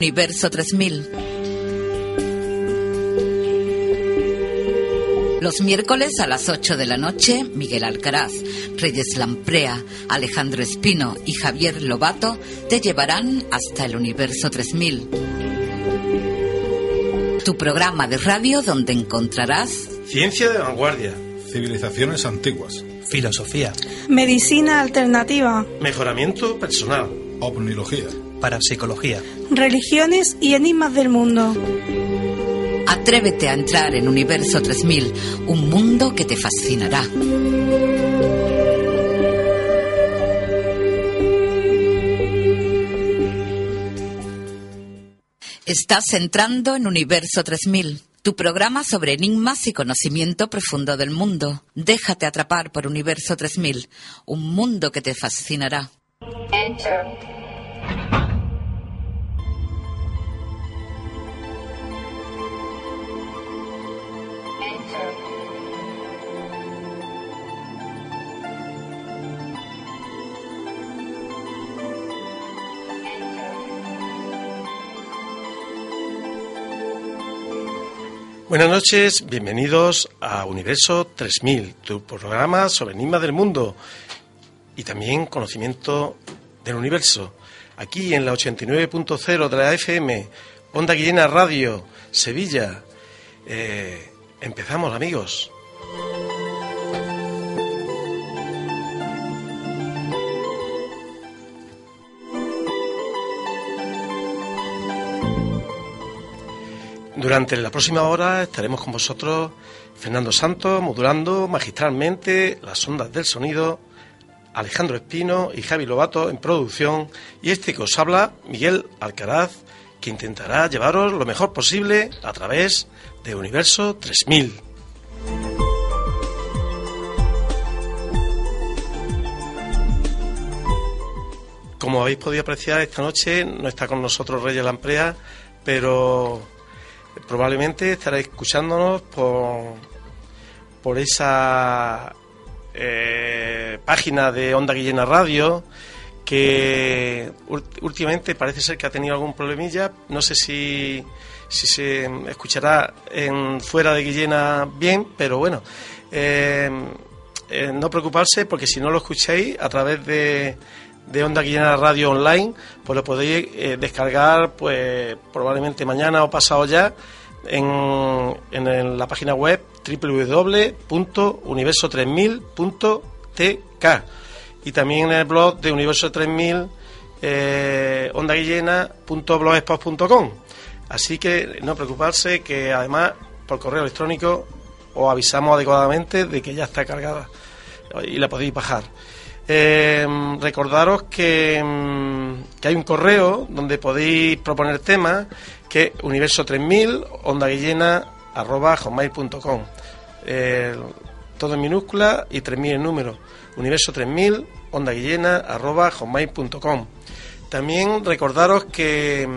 Universo 3000. Los miércoles a las 8 de la noche, Miguel Alcaraz, Reyes Lamprea, Alejandro Espino y Javier Lobato te llevarán hasta el Universo 3000. Tu programa de radio donde encontrarás Ciencia de vanguardia, Civilizaciones antiguas. Filosofía, Medicina alternativa, mejoramiento personal, Omnilogía. Parapsicología, religiones y enigmas del mundo. Atrévete a entrar en Universo 3000, un mundo que te fascinará. Estás entrando en Universo 3000, tu programa sobre enigmas y conocimiento profundo del mundo. Déjate atrapar por Universo 3000, un mundo que te fascinará. Buenas noches, bienvenidos a Universo 3000, tu programa sobre enigmas del mundo y también conocimiento del universo. Aquí en la 89.0 de la FM, Onda Guillena Radio, Sevilla. Eh, empezamos, amigos. Durante la próxima hora estaremos con vosotros Fernando Santos modulando magistralmente las ondas del sonido, Alejandro Espino y Javi Lobato en producción y este que os habla, Miguel Alcaraz, que intentará llevaros lo mejor posible a través de Universo 3000. Como habéis podido apreciar esta noche, no está con nosotros Reyes Lamprea, pero probablemente estaréis escuchándonos por, por esa eh, página de Onda Guillena Radio que últimamente parece ser que ha tenido algún problemilla. No sé si, si se escuchará en fuera de Guillena bien, pero bueno. eh, eh, no preocuparse porque si no lo escucháis a través de, de Onda Guillena Radio Online, pues lo podéis eh, descargar pues probablemente mañana o pasado ya en, en la página web www.universo3000.tk y también en el blog de Universo 3000 eh, así que no preocuparse que además por correo electrónico os avisamos adecuadamente de que ya está cargada y la podéis bajar eh, recordaros que, mm, que hay un correo donde podéis proponer temas que universo 3000 ondaguillena arroba hotmail.com Eh, todo en minúscula y 3000 en número. universo 3000 ondaguillena arroba hotmail.com también recordaros que,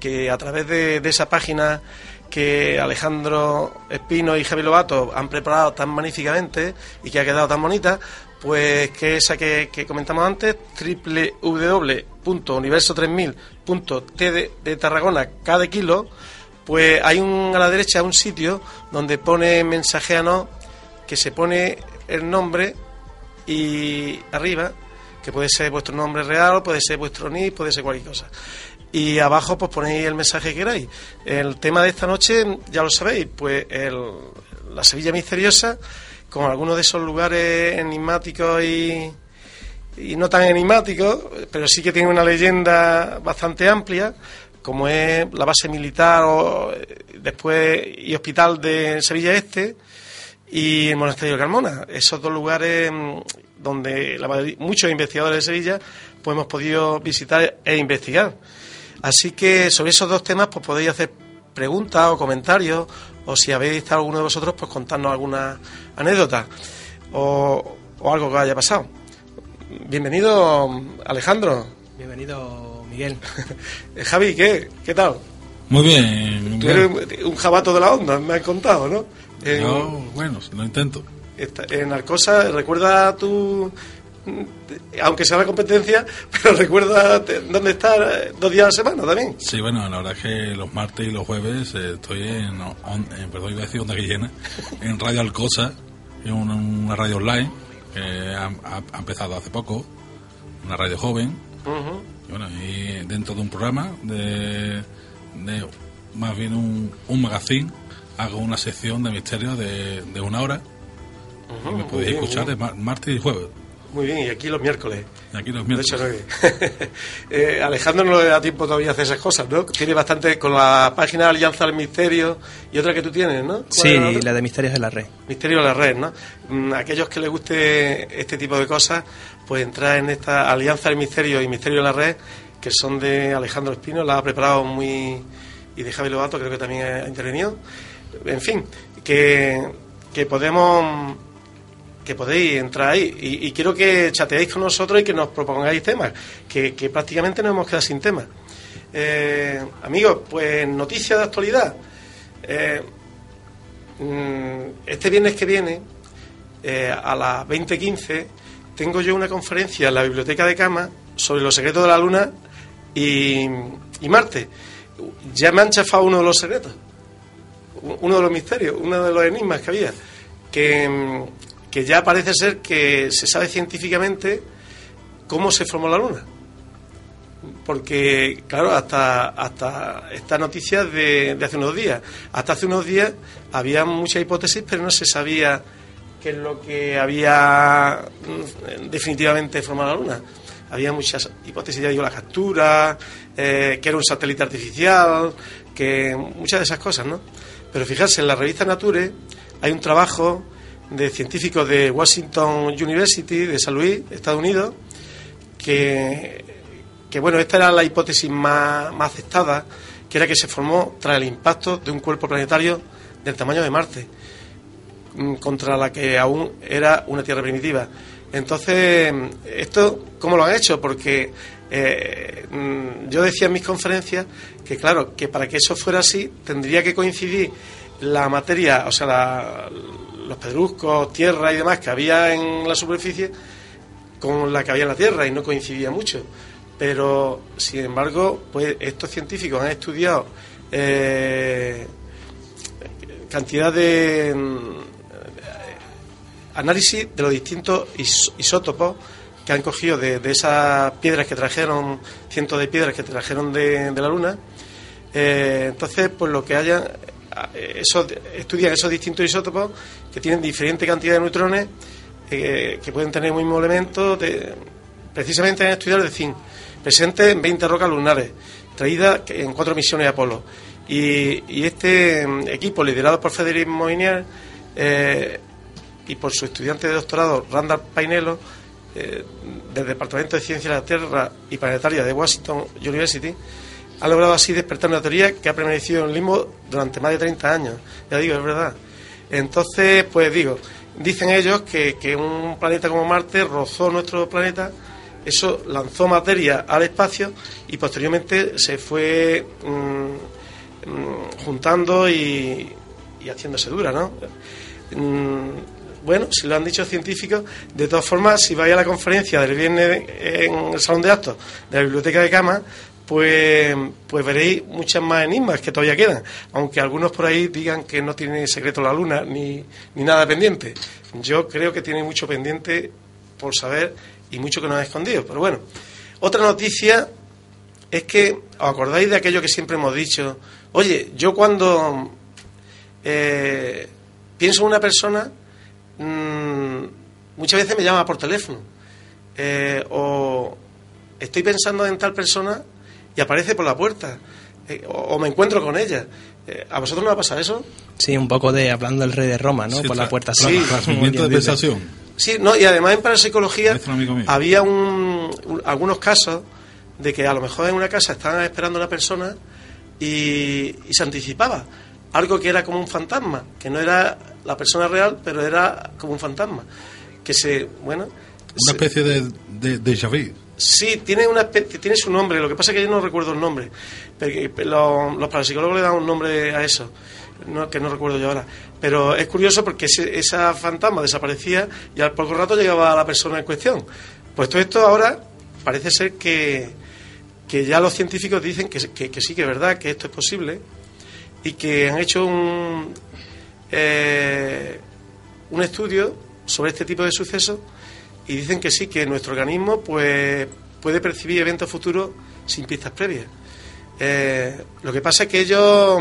que a través de, de esa página que Alejandro Espino y Javi Lobato han preparado tan magníficamente y que ha quedado tan bonita, pues que esa que, que comentamos antes, www.universo3000.t de Tarragona cada kilo, pues hay un a la derecha un sitio donde pone mensajeanos que se pone el nombre y arriba, que puede ser vuestro nombre real, puede ser vuestro nick, puede ser cualquier cosa. Y abajo pues ponéis el mensaje que queráis. El tema de esta noche, ya lo sabéis, pues el, la Sevilla misteriosa, con algunos de esos lugares enigmáticos y, y no tan enigmáticos, pero sí que tiene una leyenda bastante amplia, como es la base militar o, después y hospital de Sevilla Este y el monasterio de Carmona. Esos dos lugares mm, donde la muchos investigadores de Sevilla pues hemos podido visitar e investigar. Así que sobre esos dos temas pues podéis hacer preguntas o comentarios o si habéis estado alguno de vosotros pues contarnos alguna anécdota o, o algo que haya pasado. Bienvenido Alejandro. Bienvenido Miguel. Eh, Javi, ¿qué? ¿Qué tal? Muy bien. Tú bien. eres un jabato de la onda, me has contado, ¿no? En, Yo, bueno, lo intento. esta- en Arcosa, ¿recuerda tu... Aunque sea la competencia, pero recuerda dónde estás eh, dos días a la semana también. Sí, bueno, la verdad es que los martes y los jueves eh, estoy en, on- en- perdón, iba a decir Onda Guillena, en Radio Alcosa, en una, una radio online que ha, ha- ha empezado hace poco, una radio joven, y bueno, y dentro de un programa de, de más bien un, un magazine, hago una sección de misterios de, de una hora, que me podéis escuchar de mar- martes y jueves. Muy bien, y aquí los miércoles. y aquí los De hecho, miércoles. Eh, Alejandro no le da tiempo todavía a hacer esas cosas, ¿no? Tiene bastante con la página Alianza al Misterio y otra que tú tienes, ¿no? ¿Cuál Sí, la de Misterios de la Red. Misterio de la red, ¿no? Mm, Aquellos que les guste este tipo de cosas, pues entrar en esta Alianza del Misterio y Misterio de la red, que son de Alejandro Espino, la ha preparado muy... y de Javi Lobato, creo que también ha intervenido. En fin, que, que podemos que podéis entrar ahí y, quiero que chateéis con nosotros y que nos propongáis temas, que, prácticamente nos hemos quedado sin temas. Eh, amigos, pues noticias de actualidad. Eh, Mm, este viernes que viene, eh, a las 20.15, tengo yo una conferencia en la Biblioteca de Cama sobre los secretos de la Luna y, y Marte. Ya me han chafado uno de los secretos, uno de los misterios, uno de los enigmas que había, que, mm, que ya parece ser que se sabe científicamente cómo se formó la Luna. Porque claro hasta hasta esta noticia de, de hace unos días. Hasta hace unos días había muchas hipótesis pero no se sabía qué es lo que había mm, definitivamente formado la luna. Había muchas hipótesis ya digo la captura eh, que era un satélite artificial que muchas de esas cosas no pero fijarse en la revista Nature hay un trabajo de científicos de Washington University de San Luis Estados Unidos que que bueno, esta era la hipótesis más, aceptada, que era que se formó tras el impacto de un cuerpo planetario del tamaño de Marte, mm, contra la que aún era una Tierra primitiva. Entonces, ¿esto cómo lo han hecho? Porque eh, mm, yo decía en mis conferencias que, claro, que para que eso fuera así, tendría que coincidir la materia, o sea, la- los pedruscos, tierra y demás que había en la superficie con la que había en la Tierra y no coincidía mucho. Pero, sin embargo, pues estos científicos han estudiado eh, cantidad de mm, análisis de los distintos is- isótopos que han cogido de, esas piedras que trajeron, cientos de piedras que trajeron de, la Luna. Eh, entonces, pues lo que hayan, esos, estudian esos distintos isótopos que tienen diferente cantidad de neutrones, eh, que pueden tener el mismo elemento, precisamente han estudiado el de zinc, presente en 20 rocas lunares, traídas en cuatro misiones de Apolo. Y, este mm, equipo, liderado por Federico Moinier eh, y por su estudiante de doctorado, Randall Painelo, eh, del Departamento de Ciencia de la Tierra y Planetaria de Washington University, ha logrado así despertar una teoría que ha permanecido en limbo durante más de 30 años. Ya digo, es verdad. Entonces, pues digo, dicen ellos que, que un planeta como Marte rozó nuestro planeta, eso lanzó materia al espacio y posteriormente se fue mm, mm, juntando y, y haciéndose dura, ¿no? Mm, bueno, si lo han dicho científicos, de todas formas, si vais a la conferencia del viernes en el Salón de Actos de la Biblioteca de Cama, pues, pues veréis muchas más enigmas que todavía quedan, aunque algunos por ahí digan que no tiene secreto la luna ni, ni nada pendiente. Yo creo que tiene mucho pendiente por saber y mucho que nos ha escondido. Pero bueno, otra noticia es que, ¿os acordáis de aquello que siempre hemos dicho? Oye, yo cuando eh, pienso en una persona, mm, muchas veces me llama por teléfono. Eh, o estoy pensando en tal persona y aparece por la puerta. Eh, o, o me encuentro con ella. Eh, ¿A vosotros no ha pasado eso? Sí, un poco de hablando del rey de Roma, ¿no? Sí, Por la puerta. Sí. de pensación. Sí, no, y además en parapsicología había un, un- algunos casos de que a lo mejor en una casa estaban esperando a una persona y, y se anticipaba algo que era como un fantasma, que no era la persona real, pero era como un fantasma. Que se, bueno. Una se- especie de, de, de déjà vu. Sí, tiene, una especie- tiene su nombre, lo que pasa es que yo no recuerdo el nombre. Los, los parapsicólogos le dan un nombre a eso, no, que no recuerdo yo ahora. Pero es curioso porque ese, esa fantasma desaparecía y al poco rato llegaba la persona en cuestión. Pues todo esto ahora parece ser que, que ya los científicos dicen que, que- que sí, que es verdad, que esto es posible y que han hecho un, eh, un estudio sobre este tipo de sucesos y dicen que sí, que nuestro organismo pues puede percibir eventos futuros sin pistas previas. Eh, lo que pasa es que ellos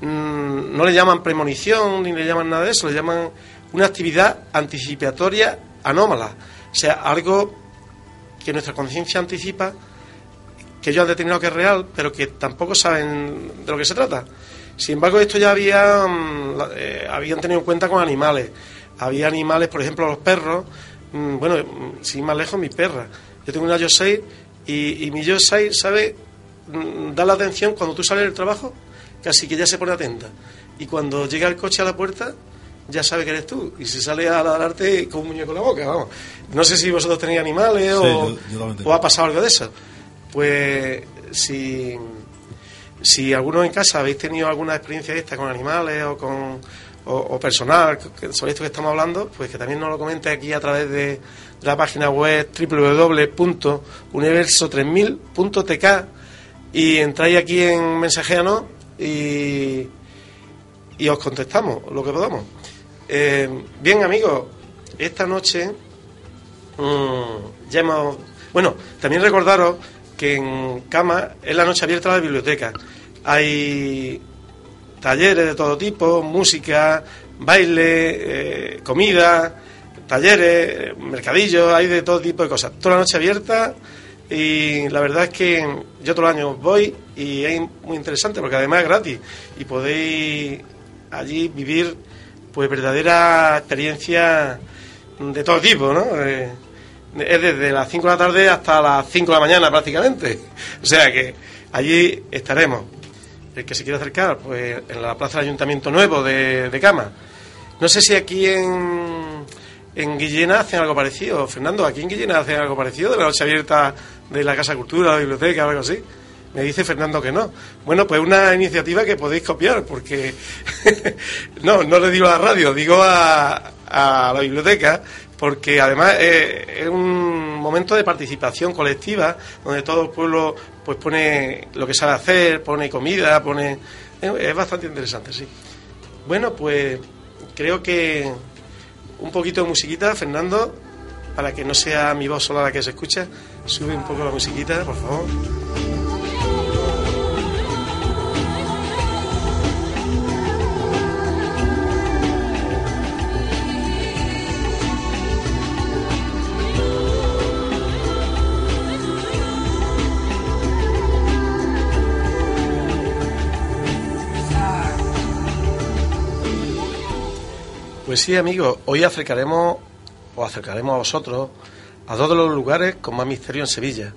mm, no le llaman premonición ni le llaman nada de eso, le llaman una actividad anticipatoria anómala, o sea, algo que nuestra conciencia anticipa que ellos han determinado que es real, pero que tampoco saben de lo que se trata. Sin embargo, esto ya había, mm, eh, habían tenido en cuenta con animales. Había animales, por ejemplo, los perros. mm, bueno, mm, sin ir más lejos, mi perra. Yo tengo una Yosei y, y mi Yosei sabe mm, dar la atención cuando tú sales del trabajo, casi que ya se pone atenta. Y cuando llega el coche a la puerta, ya sabe que eres tú. Y se sale a ladrarte con un muñeco en la boca, vamos. No sé si vosotros tenéis animales o, yo- yo o ha pasado algo de eso. Pues si, si alguno en casa habéis tenido alguna experiencia esta con animales o con o, personal sobre esto que estamos hablando, pues que también nos lo comente aquí a través de, la página web www.universo3000.tk y entráis aquí en mensajeanos y, y os contestamos lo que podamos. Eh, bien amigos, esta noche Mm, ya hemos... Bueno, también recordaros que en Cama es la noche abierta de la biblioteca. Hay talleres de todo tipo, música, baile, eh, comida, talleres, mercadillos, hay de todo tipo de cosas. Toda la noche abierta y la verdad es que yo todos los años voy y es muy interesante porque además es gratis y podéis allí vivir pues verdadera experiencia de todo tipo, ¿no? Eh, es desde las 5 de la tarde hasta las 5 de la mañana prácticamente. O sea que allí estaremos. El que se quiera acercar, pues en la plaza del Ayuntamiento Nuevo de, de Cama. No sé si aquí en, en Guillena hacen algo parecido. Fernando, ¿aquí en Guillena hacen algo parecido de la noche abierta de la Casa Cultura, la biblioteca algo así? Me dice Fernando que no. Bueno, pues una iniciativa que podéis copiar, porque no, no le digo a la radio, digo a, a la biblioteca, porque además eh, es un momento de participación colectiva, donde todo el pueblo pues pone lo que sabe hacer, pone comida, pone es, es bastante interesante, sí. Bueno, pues creo que un poquito de musiquita, Fernando, para que no sea mi voz sola la que se escucha, sube un poco la musiquita, por favor. Pues sí, amigos, hoy acercaremos, o acercaremos a vosotros, a dos de los lugares con más misterio en Sevilla.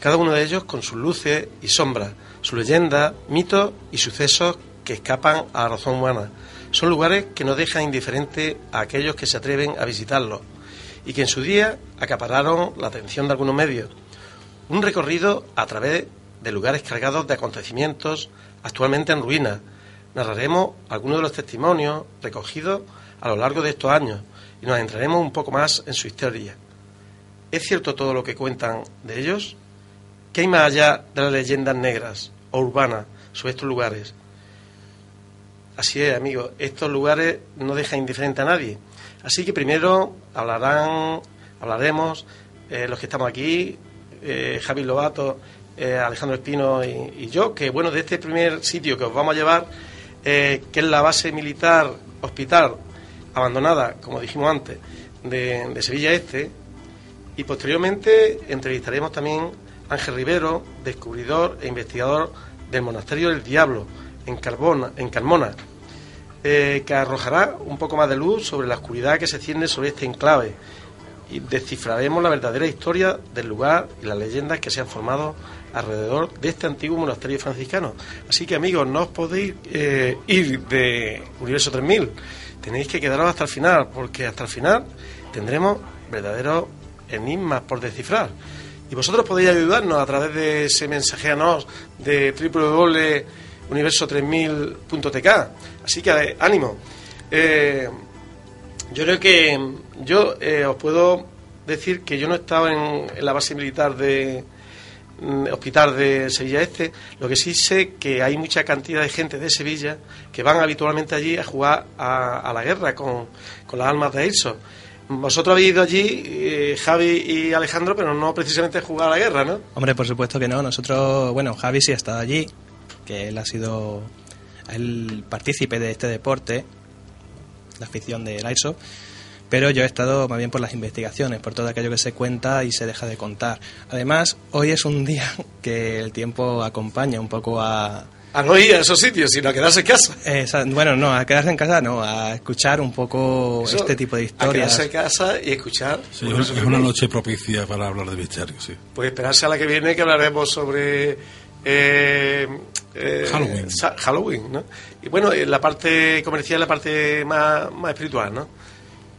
Cada uno de ellos con sus luces y sombras, sus leyendas, mitos y sucesos que escapan a la razón humana. Son lugares que no dejan indiferente a aquellos que se atreven a visitarlos y que en su día acapararon la atención de algunos medios. Un recorrido a través de lugares cargados de acontecimientos actualmente en ruinas. Narraremos algunos de los testimonios recogidos a lo largo de estos años y nos entraremos un poco más en su historia. ¿Es cierto todo lo que cuentan de ellos? ¿Qué hay más allá de las leyendas negras o urbanas sobre estos lugares? Así es, amigos, estos lugares no dejan indiferente a nadie. Así que primero hablarán, hablaremos eh, los que estamos aquí, eh, Javi Lobato, eh, Alejandro Espino y, y yo, que bueno, de este primer sitio que os vamos a llevar, eh, que es la base militar hospital abandonada, como dijimos antes, de, Sevilla Este, y posteriormente entrevistaremos también a Ángel Rivero, descubridor e investigador del Monasterio del Diablo, en, Carbona, en Carmona, eh, que arrojará un poco más de luz sobre la oscuridad que se ciende sobre este enclave. Y descifraremos la verdadera historia del lugar y las leyendas que se han formado alrededor de este antiguo monasterio franciscano. Así que amigos, no os podéis eh, ir de Universo 3000, tenéis que quedaros hasta el final, porque hasta el final tendremos verdaderos enigmas por descifrar. Y vosotros podéis ayudarnos a través de ese mensajeanos de www.universo3000.tk. Así que eh, ánimo. Eh, yo creo que yo eh, os puedo decir que yo no he estado en, la base militar de hospital de Sevilla Este. Lo que sí sé que hay mucha cantidad de gente de Sevilla que van habitualmente allí a jugar a, a la guerra con, con las almas de Ailso. Vosotros habéis ido allí, eh, Javi y Alejandro, pero no precisamente a jugar a la guerra, ¿no? Hombre, por supuesto que no. Nosotros, bueno, Javi sí ha estado allí, que él ha sido el partícipe de este deporte, la afición del AISO, pero yo he estado más bien por las investigaciones, por todo aquello que se cuenta y se deja de contar. Además, hoy es un día que el tiempo acompaña un poco a... A no ir a esos sitios, sino a quedarse en casa. esa- bueno, no, a quedarse en casa, no, a escuchar un poco Eso, este tipo de A historias. quedarse en casa y escuchar. Sí, es 3000. una noche propicia para hablar de misterios, sí. Pues esperarse a la que viene que hablaremos sobre eh, eh, Halloween. Halloween, ¿no? Y bueno, eh, la parte comercial, la parte más, más espiritual, ¿no?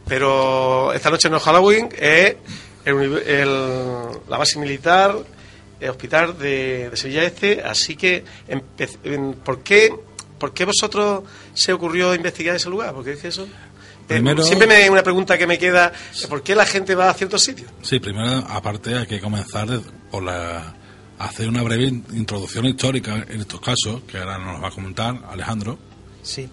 Pero esta noche no es Halloween, es el el- la base militar, el hospital de, de Sevilla Este, así que ¿por qué, ¿por qué vosotros se ocurrió investigar ese lugar? Porque es que eso... eh, Primero- siempre me una pregunta que me queda, ¿por qué la gente va a ciertos sitios? Sí, primero, aparte, hay que comenzar por la hacer una breve in- introducción histórica en estos casos, que ahora nos va a comentar Alejandro. Sí.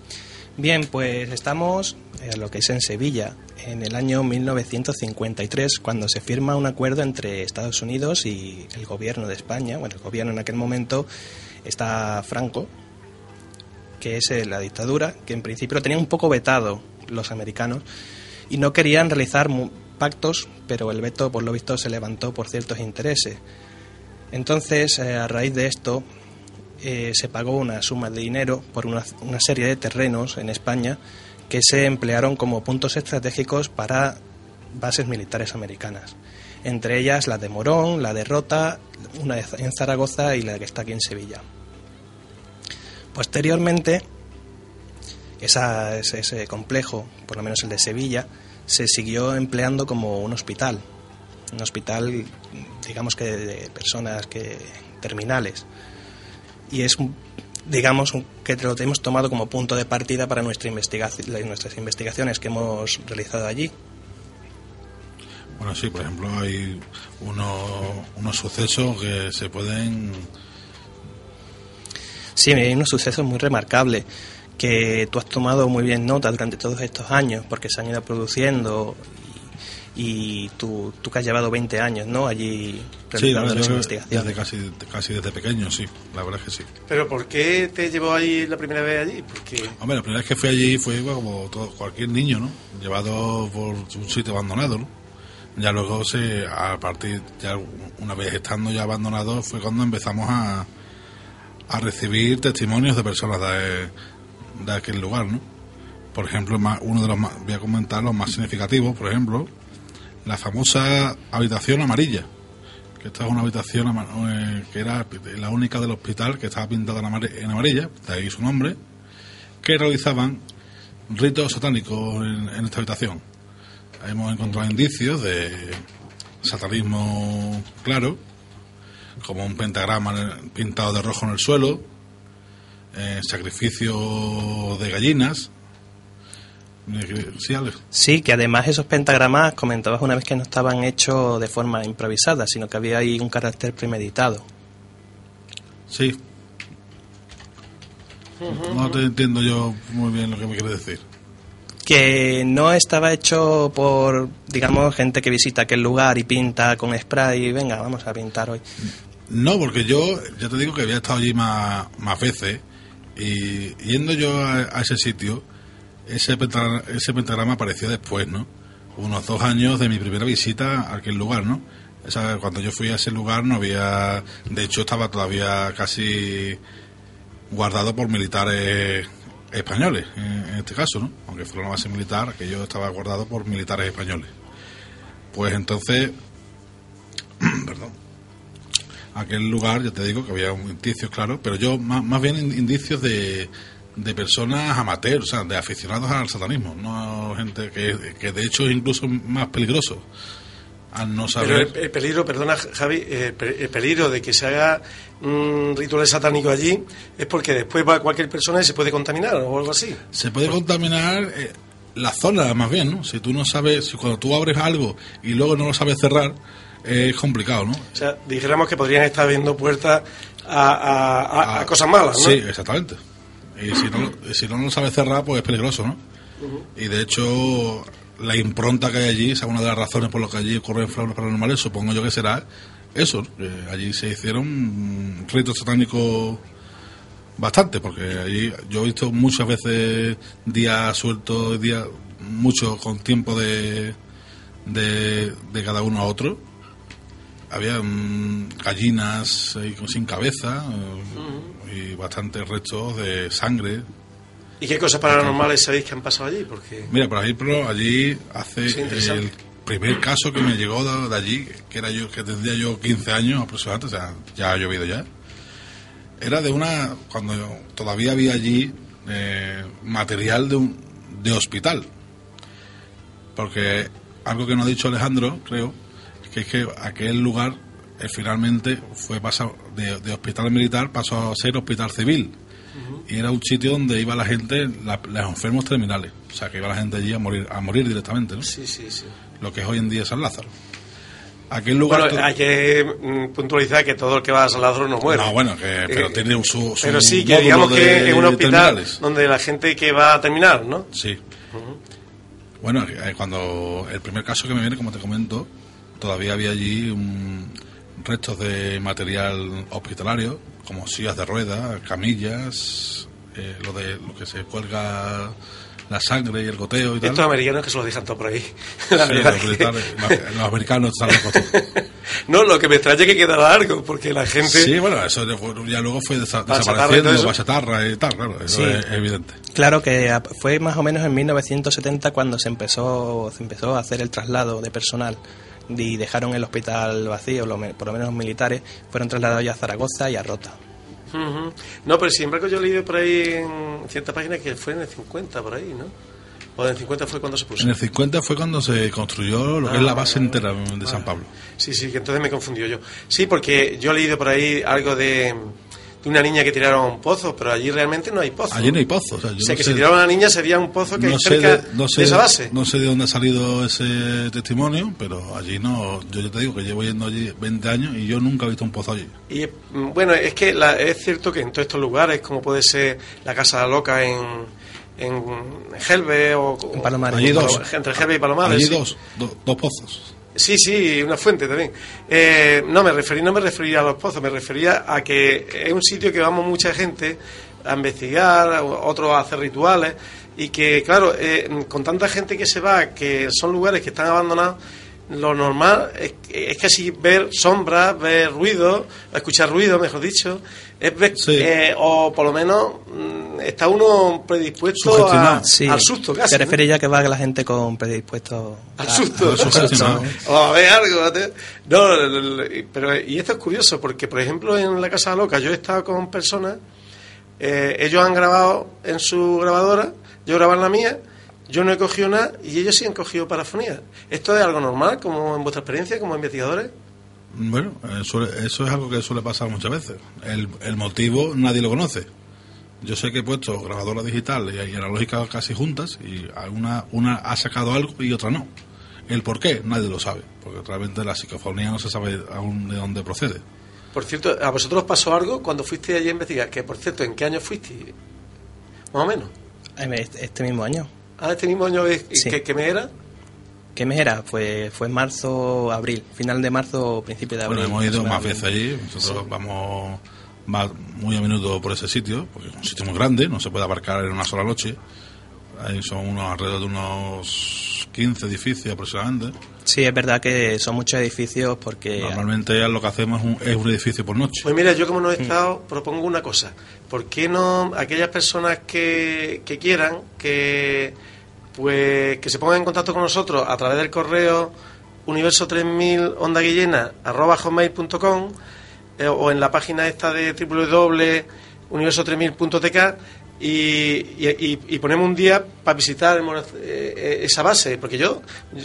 Bien, pues estamos lo que es en Sevilla, en el año 1953, cuando se firma un acuerdo entre Estados Unidos y el gobierno de España. Bueno, el gobierno en aquel momento está Franco, que es eh, la dictadura, que en principio lo un poco vetado los americanos y no querían realizar pactos, pero el veto, por lo visto, se levantó por ciertos intereses. Entonces, eh, a raíz de esto, eh, se pagó una suma de dinero por una, una serie de terrenos en España que se emplearon como puntos estratégicos para bases militares americanas. Entre ellas la de Morón, la de Rota, una en Zaragoza y la que está aquí en Sevilla. Posteriormente, ese, ese complejo, por lo menos el de Sevilla, se siguió empleando como un hospital. Un hospital, digamos que de personas que terminales. Y es, un- digamos, que lo hemos tomado como punto de partida para nuestra investigación, nuestras investigaciones que hemos realizado allí. Bueno, sí, por ejemplo, hay unos, unos sucesos que se pueden... Sí, hay unos sucesos muy remarcables que tú has tomado muy bien nota durante todos estos años porque se han ido produciendo y, tú, tú que has llevado 20 años ¿no? allí Sí, realizando verdad, las investigaciones. desde casi, casi desde pequeño, sí, la verdad es que sí. Pero ¿por qué te llevó ahí la primera vez allí? Porque Hombre, la primera vez que fui allí fue igual como todo, cualquier niño, ¿no? Llevado por un sitio abandonado, ¿no? Ya luego, se, a partir, ya una vez estando ya abandonado, fue cuando empezamos a, a recibir testimonios de personas de, de aquel lugar, ¿no? Por ejemplo, uno de los más, voy a comentar los más significativos, por ejemplo, la famosa habitación amarilla, que una habitación eh, que era la única del hospital que estaba pintada en amarilla, de ahí su nombre, que realizaban ritos satánicos en, en esta habitación. Hemos encontrado indicios de satanismo claro, como un pentagrama pintado de rojo en el suelo, eh, sacrificio de gallinas. Sí, que además esos pentagramas comentabas una vez que no estaban hechos de forma improvisada, sino que había ahí un carácter premeditado. Sí. No te entiendo yo muy bien lo que me quieres decir. Que no estaba hecho por, digamos, gente que visita aquel lugar y pinta con spray y venga, vamos a pintar hoy. No, porque yo ya te digo que había estado allí más, más veces y yendo yo a, a ese sitio, ese, penta- ese pentagrama apareció después, ¿no? Unos dos años de mi primera visita a aquel lugar, ¿no? Esa- cuando yo fui a ese lugar no había, de hecho estaba todavía casi guardado por militares españoles, en, este caso, ¿no? Aunque fuera una base militar, aquello estaba guardado por militares españoles. Pues entonces, perdón, aquel lugar, ya te digo que había indicios, claro, pero yo más, más bien indicios de, de personas amateurs, o sea, de aficionados al satanismo, no gente que, que de hecho es incluso más peligroso al no saber. Pero el, peligro, perdona Javi, el, peligro de que se haga un ritual satánico allí es porque después va cualquier persona y se puede contaminar o algo así. Se puede contaminar eh, la zona más bien, ¿no? Si tú no sabes, si cuando tú abres algo y luego no lo sabes cerrar, es complicado, ¿no? O sea, dijéramos que podrían estar abriendo puertas a, a, cosas malas, ¿no? Sí, exactamente. Y si no, si no lo sabes cerrar, pues es peligroso, ¿no? Y de hecho, la impronta que hay allí, es una de las razones por las que allí ocurren fenómenos paranormales, supongo yo que será eso. allí se hicieron ritos satánicos bastante, porque allí yo he visto muchas veces días sueltos, días mucho con tiempo de, de, cada uno a otro. Había gallinas sin cabeza eh, y bastantes restos de sangre ¿Y qué cosas paranormales sabéis que han pasado allí? Porque... Mira, por ejemplo, allí hace el primer caso que me llegó de, allí, que era yo que tendría yo 15 años aproximadamente, o sea, ya ha llovido ya. Era de una cuando todavía había allí eh, material de un de hospital. Porque algo que no ha dicho Alejandro, creo, que es que aquel lugar eh, finalmente fue pasado de, de hospital militar pasó a ser hospital civil y era un sitio donde iba la gente, los enfermos terminales, o sea que iba la gente allí a morir, a morir directamente, ¿no? Sí, sí, sí. Lo que es hoy en día San Lázaro. Aquel lugar bueno, hay que mm, puntualizar que todo el que va a San Lázaro no muere. No, bueno, que, pero eh, tiene su, su Pero sí, que digamos que es un hospital donde la gente que va a terminar, ¿no? Sí. Bueno, eh, cuando el primer caso que me viene, como te comento, todavía había allí un, restos de material hospitalario como sillas de ruedas, camillas, eh, lo de lo que se cuelga la sangre y el goteo y tal. Estos americanos que se los dejan todo por ahí. Sí, los, americanos están locos. no, lo que me extraña es que queda algo, porque la gente... Sí, bueno, eso ya luego fue desapareciendo, bachatarra y tal, claro, eso es evidente. Claro que fue más o menos en 1970 cuando se empezó, se empezó a hacer el traslado de personal y dejaron el hospital vacío, por lo menos los militares, fueron trasladados ya a Zaragoza y a Rota. No, pero sin embargo yo he leído por ahí en cierta página que fue en el 50, por ahí, ¿no? ¿O en el 50 fue cuando se puso? En el 50 fue cuando se construyó lo que es la base ah, entera de San Pablo. Sí, sí, que entonces me confundió yo. Sí, porque yo he leído por ahí algo de de una niña que tiraron a un pozo, pero allí realmente no hay pozo. Allí no hay pozo. O sea, que si tiraron a la niña sería un pozo que hay cerca de, esa base. No sé de dónde ha salido ese testimonio, pero allí no. Yo ya te digo que llevo yendo allí 20 años y yo nunca he visto un pozo allí. Y mm, bueno, es que es cierto que en todos estos lugares, como puede ser la Casa Loca en, en Gelbe o, en Palomares. Allí dos. Entre Gelbe y Palomares. Allí dos, dos pozos. Sí, sí, una fuente también. Eh, no, me referí, no me refería a los pozos, me refería a que es un sitio que vamos mucha gente a investigar, otros a hacer rituales, y que, claro, eh, con tanta gente que se va, que son lugares que están abandonados, lo normal es, es casi ver sombras, ver ruido, escuchar ruido, mejor dicho, es eh, o por lo menos mm, está uno predispuesto al susto casi. Se refiere ya que va la gente con predispuesto al susto, o a ver algo. No, pero y esto es curioso porque, por ejemplo, en la Casa Loca yo he estado con personas, eh, ellos han grabado en su grabadora, yo grabo en la mía yo no he cogido nada y ellos sí han cogido parafonía. ¿Esto es algo normal, como en vuestra experiencia, como investigadores? Bueno, eso, eso es algo que suele pasar muchas veces. El, el, motivo nadie lo conoce. Yo sé que he puesto grabadora digital y, analógica casi juntas y una, una ha sacado algo y otra no. El por qué nadie lo sabe, porque realmente la psicofonía no se sabe aún de dónde procede. Por cierto, ¿a vosotros pasó algo cuando fuiste allí a investigar? Que, por cierto, ¿en qué año fuiste? Más o menos. Este, este mismo año. Ah, este mismo año, ¿qué, mes era? ¿Qué mes era? Pues fue marzo, abril, final de marzo, principio de abril. Bueno, hemos ido más veces allí, nosotros vamos muy a menudo por ese sitio, porque es un sitio muy grande, no se puede abarcar en una sola noche. Ahí son unos alrededor de unos 15 edificios aproximadamente. Sí, es verdad que son muchos edificios porque... Normalmente lo que hacemos es un, edificio por noche. Pues mira, yo como no he mm. estado, propongo una cosa. ¿Por qué no aquellas personas que, que quieran que pues que se pongan en contacto con nosotros a través del correo universo 3000 onda guillena arroba hotmail.com eh, o en la página esta de www.universo3000.tk y, y, y, ponemos un día para visitar eh, eh, esa base, porque yo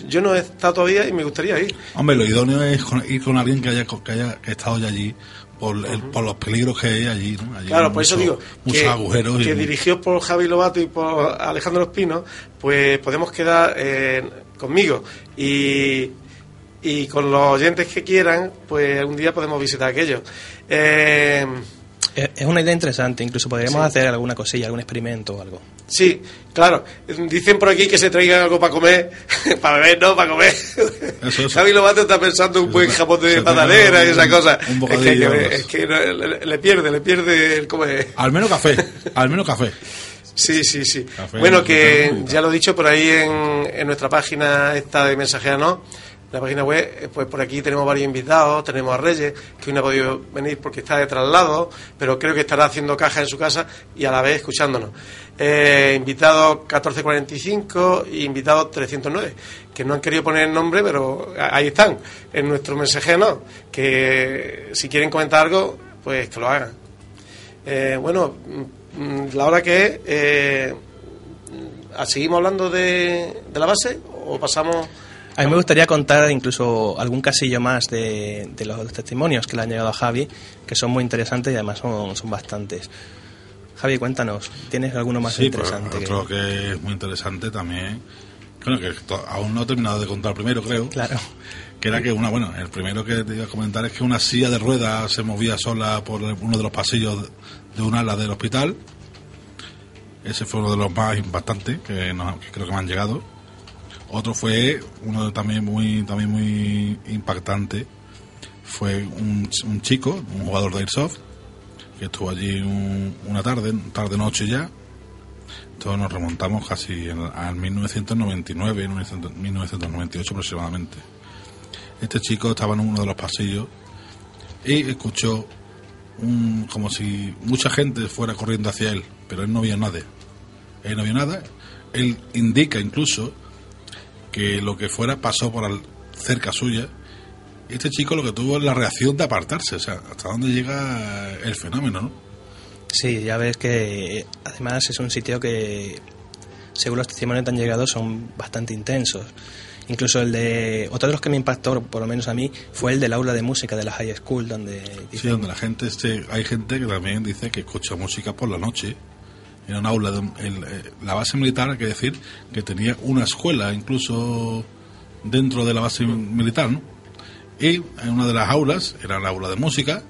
yo no he estado todavía y me gustaría ir. Hombre, lo idóneo es ir con alguien que haya, que haya estado ya allí por, por los peligros que hay allí. ¿no? claro, por eso digo muchos que, agujeros. Que dirigido por Javi Lobato y por Alejandro Espino, pues podemos quedar eh, conmigo y, y con los oyentes que quieran, pues un día podemos visitar aquello. Eh, es una idea interesante, incluso podríamos hacer alguna cosilla, algún experimento o algo. Sí, claro. Dicen por aquí que se traigan algo para comer, para beber, no, para comer. Eso, Javi Lobato está pensando un buen jamón de patanera y esa cosa. es que, es que le, pierde, le pierde el comer. Al menos café, al menos café. Sí, sí, sí. bueno, que ya lo he dicho por ahí en, en nuestra página esta de Mensajera No la página web, eh, pues por aquí tenemos varios invitados, tenemos a Reyes, que hoy no ha podido venir porque está de traslado, pero creo que estará haciendo caja en su casa y a la vez escuchándonos. Eh, invitado 1445 y invitado 309, que no han querido poner el nombre, pero ahí están, en nuestro mensaje no, que si quieren comentar algo, pues que lo hagan. Eh, bueno, mm, la hora que es, eh, ¿seguimos hablando de, de la base o pasamos... A mí me gustaría contar incluso algún casillo más de, los testimonios que le han llegado a Javi, que son muy interesantes y además son, son bastantes. Javi, cuéntanos, ¿tienes alguno más sí, pues, interesante? Sí, otro que... es muy interesante también, creo que aún no he terminado de contar primero, creo. Claro. Que era que una, bueno, el primero que te iba a comentar es que una silla de ruedas se movía sola por uno de los pasillos de un ala del hospital. Ese fue uno de los más impactantes que, que creo que me han llegado otro fue, uno también muy, también muy impactante, fue un, un chico, un jugador de Airsoft, que estuvo allí una tarde, tarde-noche ya. Entonces nos remontamos casi al 1999, 1998 aproximadamente. Este chico estaba en uno de los pasillos y escuchó un, como si mucha gente fuera corriendo hacia él, pero él no vio nada. Él no vio nada. Él indica incluso que lo que fuera pasó por cerca suya. Este chico lo que tuvo es la reacción de apartarse, o sea, hasta dónde llega el fenómeno, ¿no? Sí, ya ves que además es un sitio que, según los testimonios que han llegado, son bastante intensos. Incluso el de. Otro de los que me impactó, por lo menos a mí, fue el del aula de música de la high school, donde. Sí, donde la gente. Este, hay gente que también dice que escucha música por la noche era un aula, de, eh, la base militar, hay que decir, que tenía una escuela incluso dentro de la base militar, ¿no? Y en una de las aulas, era la aula de música,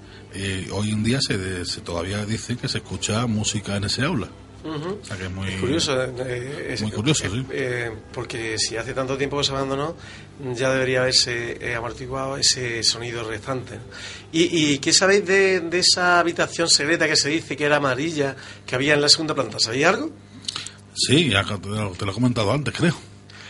hoy en día se, se todavía dice que se escucha música en ese aula. O sea que es muy curioso. Eh, es, muy curioso, sí. Eh, porque si hace tanto tiempo que se abandonó, ya debería haberse eh, amortiguado ese sonido restante. ¿Y, ¿Y, qué sabéis de, de, esa habitación secreta que se dice que era amarilla, que había en la segunda planta? ¿Sabéis algo? Sí, ya te lo, he comentado antes, creo.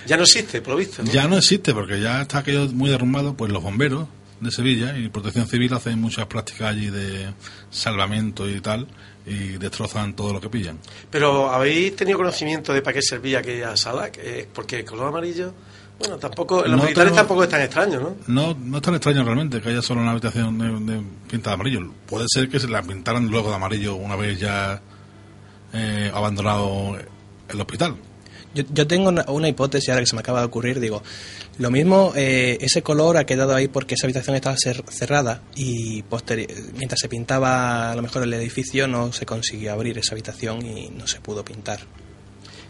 Ya no existe, por lo visto. Ya no existe, porque ya está aquello muy derrumbado, pues los bomberos de Sevilla y Protección Civil hacen muchas prácticas allí de salvamento y tal y destrozan todo lo que pillan. Pero ¿habéis tenido conocimiento de para qué servía aquella sala? Porque el color amarillo, bueno, tampoco, los militares tampoco es tan extraño, ¿no? No, no es tan extraño realmente que haya solo una habitación de, de pinta de amarillo. Puede ser que se la pintaran luego de amarillo una vez ya eh, abandonado el hospital. Yo, yo tengo una, hipótesis ahora que se me acaba de ocurrir, digo, lo mismo, eh, ese color ha quedado ahí porque esa habitación estaba cerrada y mientras se pintaba a lo mejor el edificio no se consiguió abrir esa habitación y no se pudo pintar.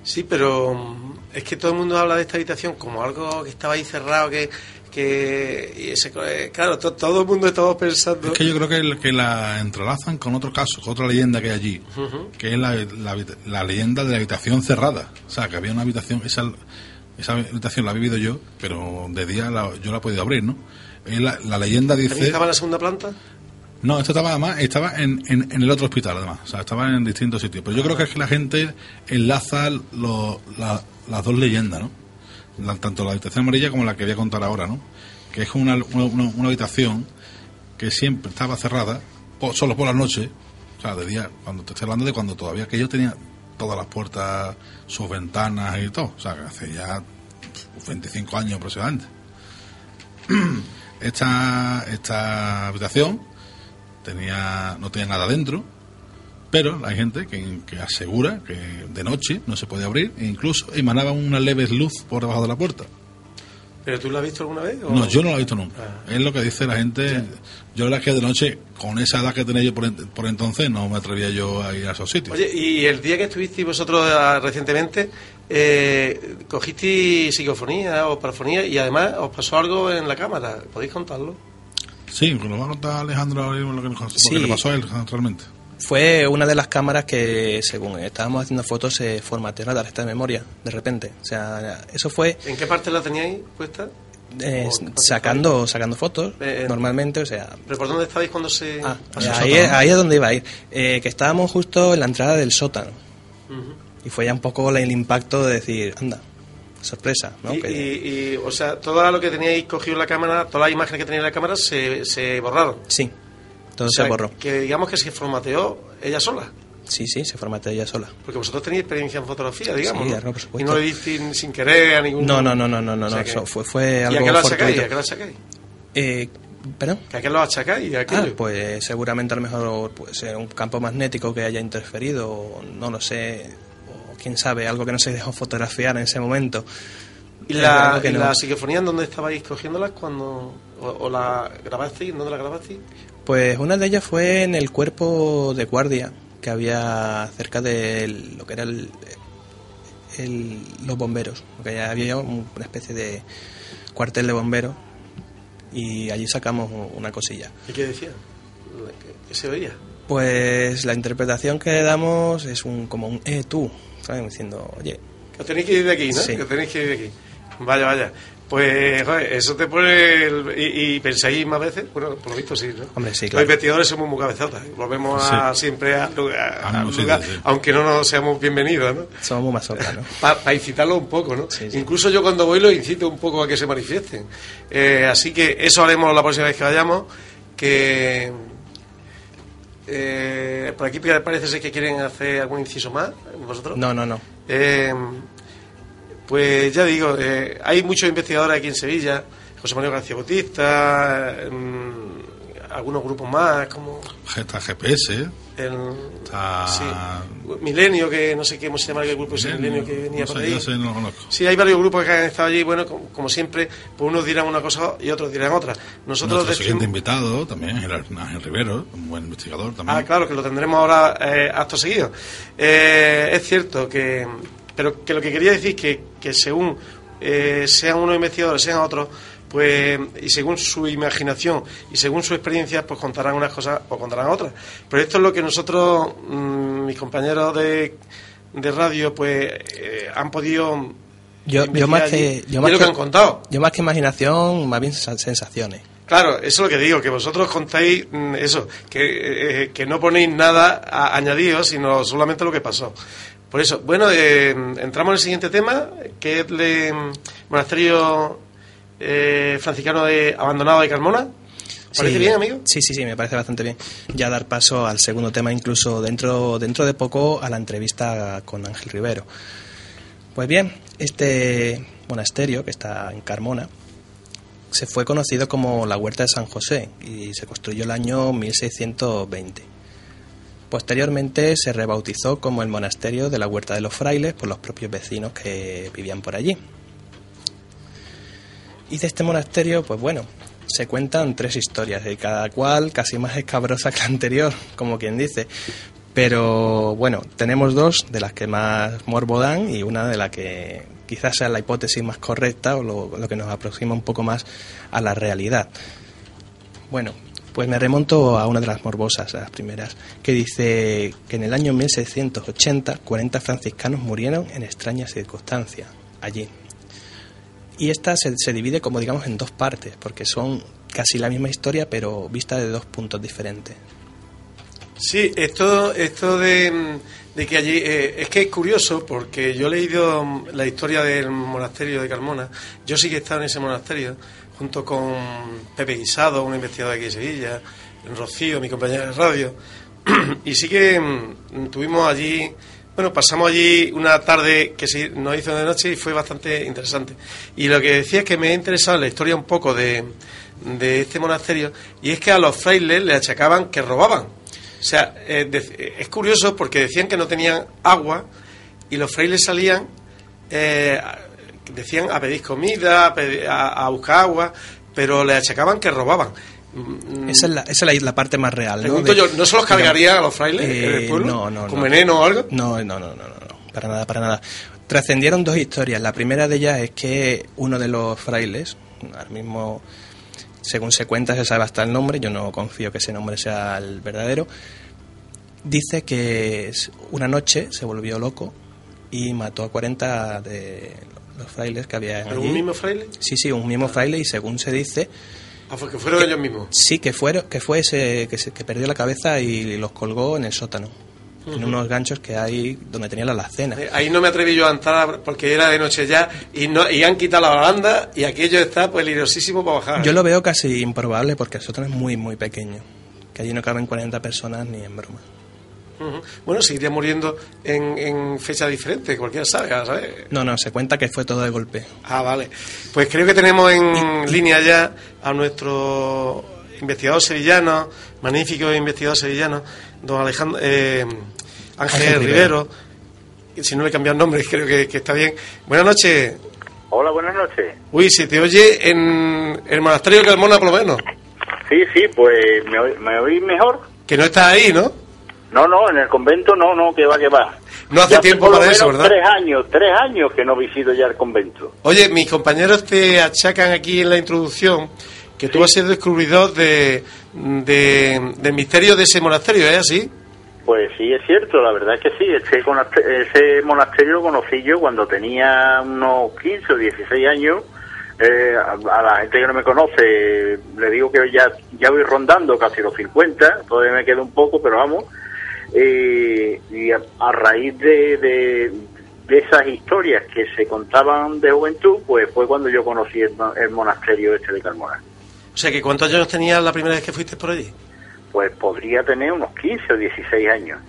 Sí, pero mm, es que todo el mundo habla de esta habitación como algo que estaba ahí cerrado, que, que y ese, eh, claro, todo el mundo estaba pensando... Es que yo creo que, que la entrelazan con otro caso, con otra leyenda que hay allí, que es la, la, leyenda de la habitación cerrada. O sea, que había una habitación, esa, esa habitación la he vivido yo, pero de día yo la he podido abrir, ¿no? La, la leyenda dice... ¿Estaba en la segunda planta? No, esto estaba además, estaba en, en, el otro hospital además, o sea, estaba en distintos sitios. Pero yo creo que es que la gente enlaza las dos leyendas, ¿no? Tanto la habitación amarilla como la que voy a contar ahora, ¿no? Que es una, una, habitación que siempre estaba cerrada, solo por la noche, o sea, de día, cuando te estoy hablando de cuando todavía que yo tenía todas las puertas, sus ventanas y todo, o sea, que hace ya 25 años aproximadamente. esta, esta habitación tenía, no tenía nada dentro, pero hay gente que, que asegura que de noche no se puede abrir e incluso emanaba una leve luz por debajo de la puerta. ¿Pero tú lo has visto alguna vez? o- No, yo no lo he visto nunca. Ah. Es lo que dice la gente. Yo la verdad es que de noche, con esa edad que tenía yo por, por entonces, no me atrevía yo a ir a esos sitios. Oye, y el día que estuvisteis vosotros ah, recientemente, eh, cogisteis psicofonía o parafonía y además os pasó algo en la cámara. ¿Podéis contarlo? Sí, nos va a contar Alejandro ahora mismo lo que, nos- lo Sí. que le pasó a él realmente. Fue una de las cámaras que, según estábamos haciendo fotos, se formateó la tarjeta de memoria, de repente. O sea, eso fue ¿En qué parte la teníais puesta? eh, ¿O qué parte sacando sacando fotos, Eh, eh. normalmente, o sea... ¿Pero por dónde estabais cuando se ah, ahí, es- ahí es donde iba a ir. Eh, que estábamos justo en la entrada del sótano. Y fue ya un poco el impacto de decir, anda, sorpresa, ¿no? Y, Que- y- y, o sea, todo lo que teníais cogido en la cámara, todas las imágenes que teníais en la cámara se, se borraron. sí, todo O sea, borró. Que digamos que se formateó ella sola. Sí, sí, se formateó ella sola. Porque vosotros tenéis experiencia en fotografía, digamos. Sí, ¿no? claro, por supuesto. Y no le disteis sin querer a ningún. No, no, no, no, no, no, O sea no, que- eso fue, fue ¿Y a algo qué lo achacáis? ¿A qué lo achacáis? Eh, ¿Perdón? ¿Que ¿A qué lo achacáis? ¿A Ah, pues seguramente a lo mejor pues, eh, un campo magnético que haya interferido, o no lo sé, o quién sabe, algo que no se dejó fotografiar en ese momento. ¿Y la, algo y no. la psicofonía en dónde estabais cogiéndolas cuando. O, o la grabasteis? ¿En dónde la grabasteis? Pues una de ellas fue en el cuerpo de guardia que había cerca de lo que era el, el- los bomberos, porque había un- una especie de cuartel de bomberos y allí sacamos una cosilla. ¿Y qué decía? ¿Qué, se veía? Pues la interpretación que damos es un como un eh tú, ¿sabes? Diciendo, oye, Que tenéis que ir de aquí, ¿no? Sí. Que tenéis que ir de aquí. Vaya, vaya. Pues, joder, eso te pone. el- y, y pensáis más veces? Bueno, por lo visto sí, ¿no? Hombre, sí, Los claro. investigadores somos muy cabezotas. Volvemos a, Sí. siempre lugar, al mismo lugar, sitio, sí. aunque no nos seamos bienvenidos, ¿no? somos muy masocas, ¿no? Para incitarlo un poco, ¿no? Incluso yo cuando voy los incito un poco a que se manifiesten. Eh, así que eso haremos la próxima vez que vayamos. Que eh, por aquí parece ser que quieren hacer algún inciso más. ¿Vosotros? No, no, no. Eh, pues ya digo, eh, hay muchos investigadores aquí en Sevilla, José Manuel García Bautista, mm, algunos grupos más, como Está GPS, el está... sí, Milenio, que no sé cómo se llama el grupo ese Milenio que venía no por ahí. no lo conozco. Sí, hay varios grupos que han estado allí, bueno, como, como siempre, pues unos dirán una cosa y otros dirán otra. Nosotros Nuestro siguiente invitado también, el Ángel Rivero, un buen investigador también. Ah, claro, que lo tendremos ahora eh, acto seguido. Eh, es cierto que, pero que lo que quería decir que, que según eh, sean unos investigadores, sean otros, pues y según su imaginación y según su experiencia, pues contarán unas cosas o contarán otras. Pero esto es lo que nosotros, mm, mis compañeros de, de radio, pues eh, han podido Yo, yo más que yo es más lo que, que han contado. yo más que imaginación, más bien sens- sensaciones. Claro, eso es lo que digo, que vosotros contáis mm, eso, que, eh, que no ponéis nada a- añadido, sino solamente lo que pasó. Por eso, bueno, eh, entramos en el siguiente tema, que es el mm, monasterio eh, franciscano de, abandonado de Carmona. ¿Os ¿Parece Sí, bien, amigo? Sí, sí, sí, me parece bastante bien. Ya dar paso al segundo tema, incluso dentro, dentro de poco a la entrevista con Ángel Rivero. Pues bien, este monasterio que está en Carmona se fue conocido como la Huerta de San José y se construyó el año 1620. Posteriormente se rebautizó como el monasterio de la Huerta de los Frailes por los propios vecinos que vivían por allí. Y de este monasterio, pues bueno, se cuentan tres historias, y cada cual casi más escabrosa que la anterior, como quien dice. Pero bueno, tenemos dos de las que más morbo dan y una de la que quizás sea la hipótesis más correcta o lo, lo que nos aproxima un poco más a la realidad. Bueno, pues me remonto a una de las morbosas, a las primeras, que dice que en el año 1680 40 franciscanos murieron en extrañas circunstancias allí. Y esta se, divide como digamos en dos partes, porque son casi la misma historia, pero vista de dos puntos diferentes. Sí, esto, esto de, de que allí. eh, es que es curioso porque yo he leído la historia del monasterio de Carmona. Yo sí que he estado en ese monasterio junto con Pepe Guisado, un investigador aquí de Sevilla, Rocío, mi compañera de radio. y sí que mm, tuvimos allí Bueno, pasamos allí una tarde que se nos hizo de noche y fue bastante interesante. Y lo que decía es que me ha interesado la historia un poco de, este monasterio y es que a los frailes le achacaban que robaban. O sea, eh, de- es curioso porque decían que no tenían agua y los frailes salían, eh, decían a pedir comida, a, pedir- a- a buscar agua, pero le achacaban que robaban. Mm, Esa es la, esa es la, la parte más real. ¿no? Pregunto yo, ¿no se los cargarían a los frailes en Eh, el pueblo? no, no, ¿Con no. veneno o algo? No, no, no, no, no, no, para nada, para nada. Trascendieron dos historias. La primera de ellas es que uno de los frailes, al mismo, según se cuenta, se sabe hasta el nombre, yo no confío que ese nombre sea el verdadero, dice que una noche se volvió loco y mató a 40 de los frailes que había ¿Pero allí. un mismo fraile? Sí, sí, un mismo fraile y según se dice, Ah, porque fueron ellos mismos. Sí, que fueron, que fue ese que, se- que perdió la cabeza y los colgó en el sótano, en unos ganchos que hay donde tenía la alacena. Eh, Ahí no me atreví yo a entrar porque era de noche ya y no y han quitado la baranda y aquello está peligrosísimo para bajar. Yo lo veo casi improbable porque el sótano es muy, muy pequeño, que allí no caben 40 personas ni en broma. Bueno, seguiría muriendo en, en fecha diferente, cualquiera sabe, ¿sabes? No, no, se cuenta que fue todo de golpe. Ah, vale. Pues creo que tenemos en línea ya a nuestro investigador sevillano, magnífico investigador sevillano, don Alejandro eh, Ángel, Ángel Rivero. Si no le he cambiado el nombre, creo que, que está bien. Buenas noches. Hola, buenas noches. Uy, se te oye en el monasterio de Carmona, por lo menos. Sí, sí, pues ¿me, oí- me oís mejor? Que no estás ahí, ¿no? No, no, en el convento no, no, que va, que va. No hace Ya tiempo para eso, ¿verdad? Tres años, tres años que no visito ya el convento. Oye, mis compañeros te achacan aquí en la introducción que tú has sido descubridor de, de- del misterio de ese monasterio, ¿es así? Pues sí, es cierto, la verdad es que sí. Ese, ese monasterio lo conocí yo cuando tenía unos 15 o 16 años. Eh, a, a la gente que no me conoce, le digo que ya, ya voy rondando casi los 50, todavía me queda un poco, pero vamos. Eh, y a, a raíz de, de, de esas historias que se contaban de juventud, pues fue cuando yo conocí el, el monasterio este de Carmona. O sea, que ¿cuántos años tenías la primera vez que fuiste por allí? Pues podría tener unos 15 o 16 años.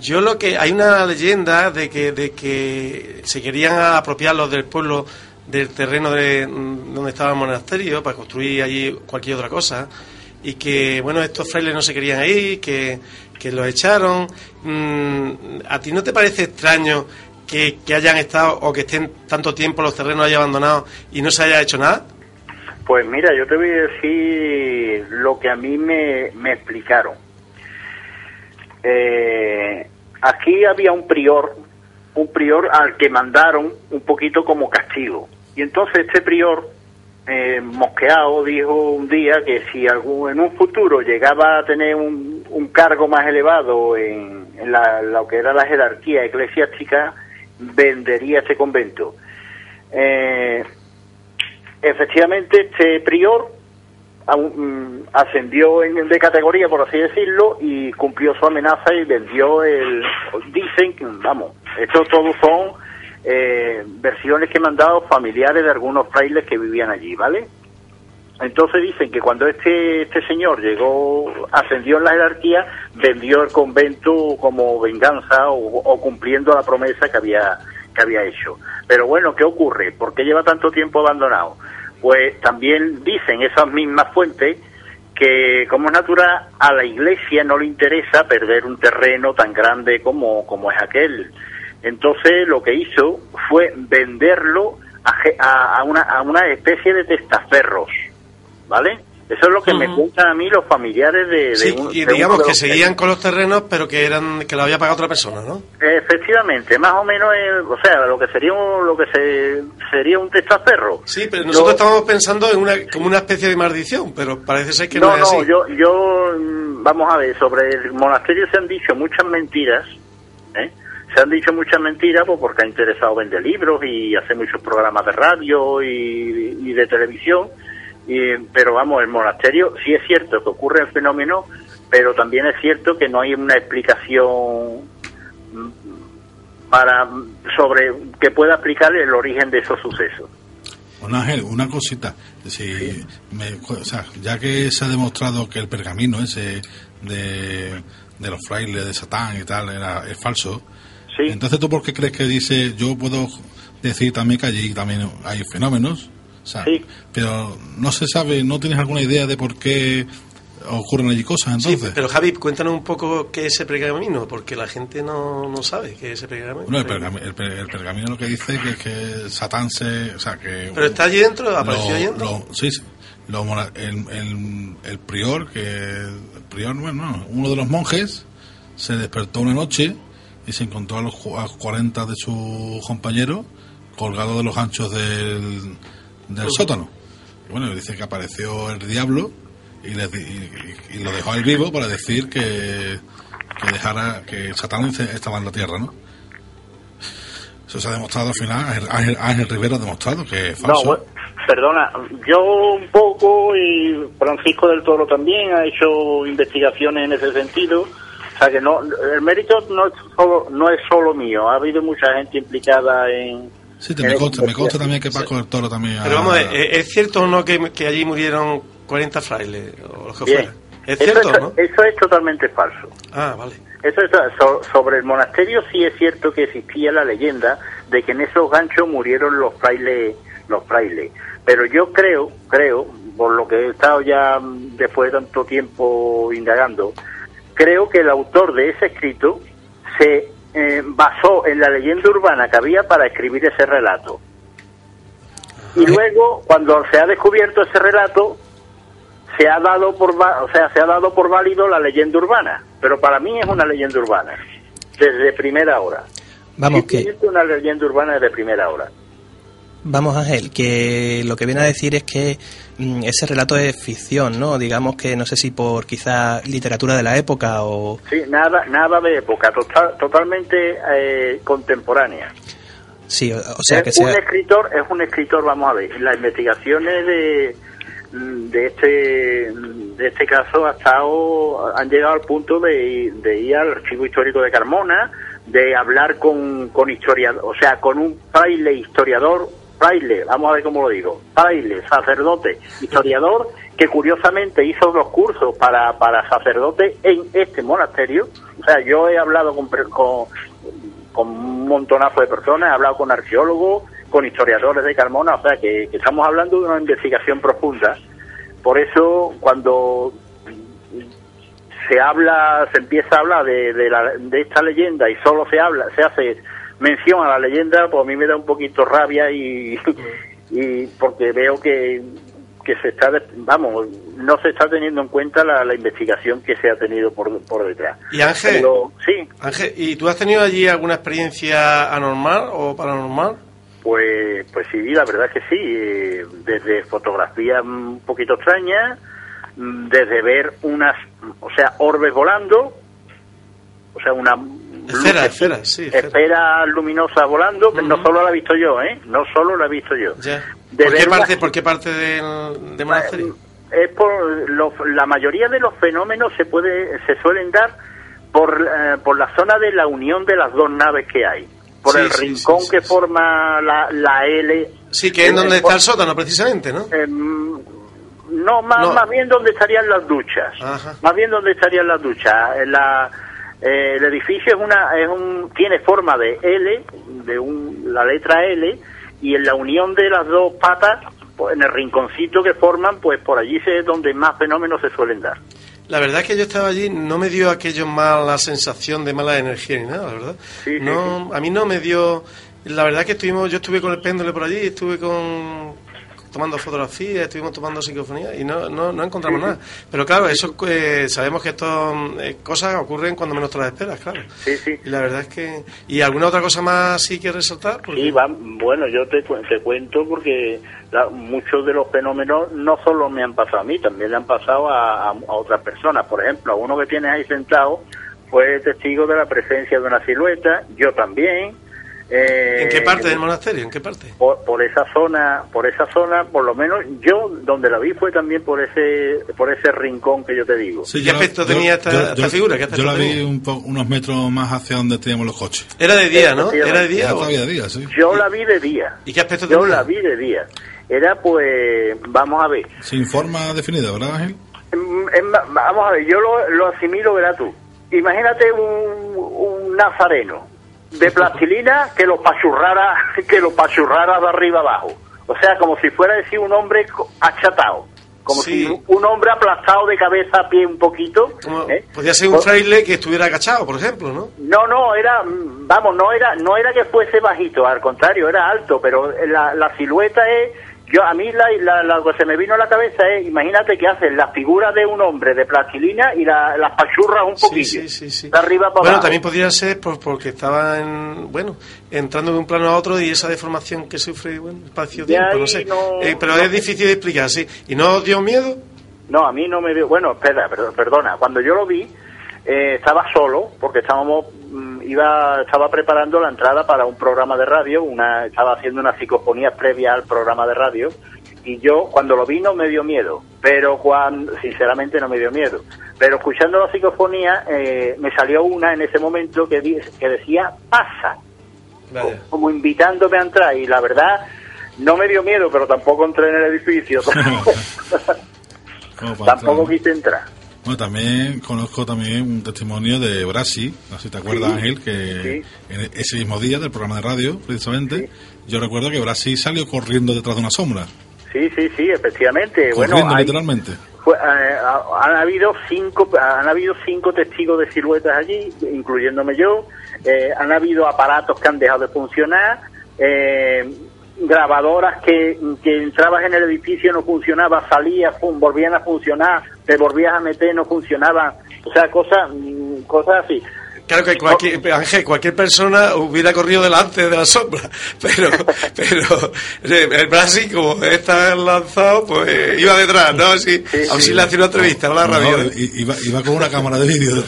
Yo lo que... Hay una leyenda de que, de que se querían apropiar los del pueblo del terreno de, mm, donde estaba el monasterio para construir allí cualquier otra cosa y que, bueno, estos frailes no se querían ir, que, que los echaron. Mm, ¿A ti no te parece extraño que, que hayan estado o que estén tanto tiempo los terrenos ahí abandonados y no se haya hecho nada? Pues mira, yo te voy a decir lo que a mí me, me explicaron. Eh, aquí había un prior, un prior al que mandaron un poquito como castigo. Y entonces este prior, eh, mosqueado, dijo un día que si algún, en un futuro llegaba a tener un, un cargo más elevado en, la, lo que era la jerarquía eclesiástica, vendería este convento. Eh, efectivamente este prior mm, ascendió en, de categoría, por así decirlo, y cumplió su amenaza y vendió el... Dicen que, vamos, esto todos son eh, versiones que me han dado familiares de algunos frailes que vivían allí, ¿vale? Entonces dicen que cuando este, este señor llegó, ascendió en la jerarquía, vendió el convento como venganza o, o cumpliendo la promesa que había, que había hecho. Pero bueno, ¿qué ocurre? ¿Por qué lleva tanto tiempo abandonado? Pues también dicen esas mismas fuentes que, como es natural, a la iglesia no le interesa perder un terreno tan grande como, como es aquel. Entonces lo que hizo fue venderlo a, a- a una, a una especie de testaferros, ¿vale? Eso es lo que me cuentan a mí los familiares de, de Sí, un- y digamos de que seguían con los terrenos, pero que eran que lo había pagado otra persona, ¿no? Efectivamente, más o menos, eh, o sea, lo que sería un, lo que se, sería un testaferro. Sí, pero Yo- nosotros estábamos pensando en una como una especie de maldición, pero parece ser que no, no, es no, así. yo, yo, mm, vamos a ver, sobre el monasterio se han dicho muchas mentiras, ¿eh? Se han dicho muchas mentiras pues, porque ha interesado vender libros y hacer muchos programas de radio y, y de televisión, y, pero vamos, el monasterio sí es cierto que ocurre el fenómeno, pero también es cierto que no hay una explicación para sobre que pueda explicar el origen de esos sucesos. Ángel, una cosita. Si me- o sea, ya que se ha demostrado que el pergamino ese de, de los frailes de Satán y tal era, es falso, Sí. Entonces, ¿tú por qué crees que dice, yo puedo decir también que allí también hay fenómenos? O sea, Sí. Pero no se sabe, ¿no tienes alguna idea de por qué ocurren allí cosas Sí, entonces? pero Javi, cuéntanos un poco qué es ese pergamino, porque la gente no, no sabe qué es ese pergamino. Bueno, el, pergami- el per- el pergamino lo que dice que es que Satán se... O sea, que... Pero está allí dentro, apareció lo- allí dentro. lo- sí, sí. Lo mora- el, el- el prior, que el prior, bueno, no, uno de los monjes se despertó una noche y se encontró a los cu- a 40 de sus compañeros colgados de los anchos del, del sótano. Y bueno, dice que apareció el diablo y, le di- y- y- lo dejó al vivo para decir que, que dejara que Satán estaba en la tierra, ¿no? Eso se ha demostrado al final, Ángel, Ángel- Ángel Rivera ha demostrado que es No, falso. bueno, perdona, yo un poco y Francisco del Toro también ha hecho investigaciones en ese sentido. O sea que no, el mérito no es solo, no es solo mío, ha habido mucha gente implicada en... Sí, te- en me consta, me consta investigación. también que Paco del Toro también. Pero vamos a ver, ¿e- ¿es cierto o no que, que allí murieron 40 frailes o los que Bien. fuera? ¿Es Eso cierto es, no? Eso es totalmente falso. Ah, vale. Eso es, so- sobre el monasterio sí es cierto que existía la leyenda de que en esos ganchos murieron los frailes, los frailes. Pero yo creo, creo, por lo que he estado ya después de tanto tiempo indagando, creo que el autor de ese escrito se eh, basó en la leyenda urbana que había para escribir ese relato. Y luego, cuando se ha descubierto ese relato, se ha dado por o sea se ha dado por válido la leyenda urbana. Pero para mí es una leyenda urbana desde primera hora. Vamos, Sí, que, es una leyenda urbana desde primera hora vamos Ángel, que lo que viene a decir es que mm, ese relato es ficción, ¿no? Digamos que no sé si por quizá literatura de la época o... sí nada nada de época total- totalmente eh, contemporánea Sí, o, o sea que es un sea... escritor es un escritor vamos a ver las investigaciones de de este de este caso ha estado han llegado al punto de, de ir al archivo histórico de Carmona de hablar con con historiador o sea con un fraile historiador fraile vamos a ver cómo lo digo fraile sacerdote historiador que curiosamente hizo dos cursos para para sacerdote en este monasterio o sea yo he hablado con con con un montonazo de personas, he hablado con arqueólogos, con historiadores de Carmona, o sea que, que estamos hablando de una investigación profunda. Por eso, cuando se habla, se empieza a hablar de, de, la- de esta leyenda y solo se habla, se hace mención a la leyenda, pues a mí me da un poquito rabia y, y porque veo que, que se está, vamos, no se está teniendo en cuenta la, la investigación que se ha tenido por, por detrás. Y Ángel, Pero, sí, Ángel, ¿y tú has tenido allí alguna experiencia anormal o paranormal? Pues, pues sí, la verdad es que sí. eh, Desde fotografías un poquito extrañas, mm, desde ver unas, o sea, orbes volando, o sea, una Esferas, luces- esferas, sí, esferas luminosas volando, que no solo la he visto yo, ¿eh? No solo la he visto yo. Ya. De ¿Por qué parte, por qué parte del, del monasterio? es por los- la mayoría de los fenómenos se puede se suelen dar por eh, por la zona de la unión de las dos naves que hay por Sí, el sí, rincón sí, sí, que sí. forma la, la L Sí, que es Eh, donde está el sótano, precisamente, ¿no? Em, no, más, No. más bien donde estarían las duchas. Ajá. Más bien donde estarían las duchas. Eh, La, eh, el edificio es una, es un, tiene forma de L, de un, la letra L, y en la unión de las dos patas, pues, en el rinconcito que forman, pues por allí es donde más fenómenos se suelen dar. La verdad es que yo estaba allí, no me dio aquello mala sensación de mala energía ni nada, la verdad. Sí, sí, no, A mí no me dio... La verdad que estuvimos, yo estuve con el péndulo por allí, estuve con tomando fotografías, estuvimos tomando psicofonía y no, no, no encontramos nada. Pero claro, eso eh, sabemos que estas cosas ocurren cuando menos te las esperas, claro. Sí, sí. Y la verdad es que... ¿Y alguna otra cosa más sí que resaltar? Porque- Sí, va, bueno, yo te, te cuento porque la- muchos de los fenómenos no solo me han pasado a mí, también le han pasado a, a- a otras personas. Por ejemplo, a uno que tienes ahí sentado fue testigo de la presencia de una silueta, yo también. Eh, ¿En qué parte del monasterio? ¿En qué parte? por, por esa zona, por esa zona, por lo menos yo donde la vi fue también por ese por ese rincón que yo te digo. Sí, ¿Qué yo la- aspecto tenía esta- esta figura? ¿Qué aspecto yo la vi tenía? un po- unos metros más hacia donde teníamos los coches. Era de día, ¿no? Era de día. Era o- todavía de día, sí. Yo la vi de día. ¿Y qué aspecto Yo tenía? la vi de día. Era pues, vamos a ver, Sin forma definida, ¿verdad, Ángel? Mm, vamos a ver, yo lo, lo asimilo, verás tú. Imagínate un, un nazareno, de plastilina que lo pachurrara, que lo pachurrara de arriba abajo. O sea, como si fuera decir un hombre achatado. Como Sí. si un hombre aplastado de cabeza a pie un poquito. Como- ¿eh? Podría ser un fraile que estuviera agachado, por ejemplo, ¿no? No, no, era, vamos, no era, no era que fuese bajito, al contrario, era alto, pero la, la silueta es, yo a mí la, la- la- lo que se me vino a la cabeza es, imagínate que hacen la figura de un hombre de plastilina y la, las pachurras un poquito, sí, sí, sí. de arriba para Bueno, abajo. también podría ser por- porque estaba en, bueno, entrando de un plano a otro y esa deformación que sufre, bueno, espacio-tiempo, no sé. no- Eh, pero no- es difícil de explicar, sí. ¿Y no os dio miedo? No, a mí no me dio. Bueno, espera, perdona. Cuando yo lo vi, eh, estaba solo, porque estábamos, iba, estaba preparando la entrada para un programa de radio, una, estaba haciendo una psicofonía previa al programa de radio, y yo cuando lo vi no me dio miedo, pero cuando, sinceramente no me dio miedo. Pero escuchando la psicofonía, eh, me salió una en ese momento que, di- que decía, pasa, Vaya. como invitándome a entrar, y la verdad, no me dio miedo, pero tampoco entré en el edificio. Como tampoco quise entrar. Bueno, también conozco también un testimonio de Brasi, no sé si te acuerdas, Sí, Ángel, que sí. en ese mismo día del programa de radio, precisamente, yo recuerdo que Brasi salió corriendo detrás de una sombra, Sí, sí, sí, efectivamente. corriendo bueno, hay- literalmente. fue- eh, ha- han habido cinco, han habido cinco testigos de siluetas allí, incluyéndome yo. Eh, han habido aparatos que han dejado de funcionar, eh, grabadoras que, que entrabas en el edificio no funcionaba, salías, volvían a funcionar, te volvías a meter, no funcionaban. O sea, cosas, mm, cosas así. Claro que cualquier, Ángel, cualquier persona hubiera corrido delante de la sombra, pero, pero eh, el Brasil, como está lanzado, pues iba detrás, ¿no? Así, aún si le hacía una entrevista a la No, radio. no, iba con una cámara de vídeo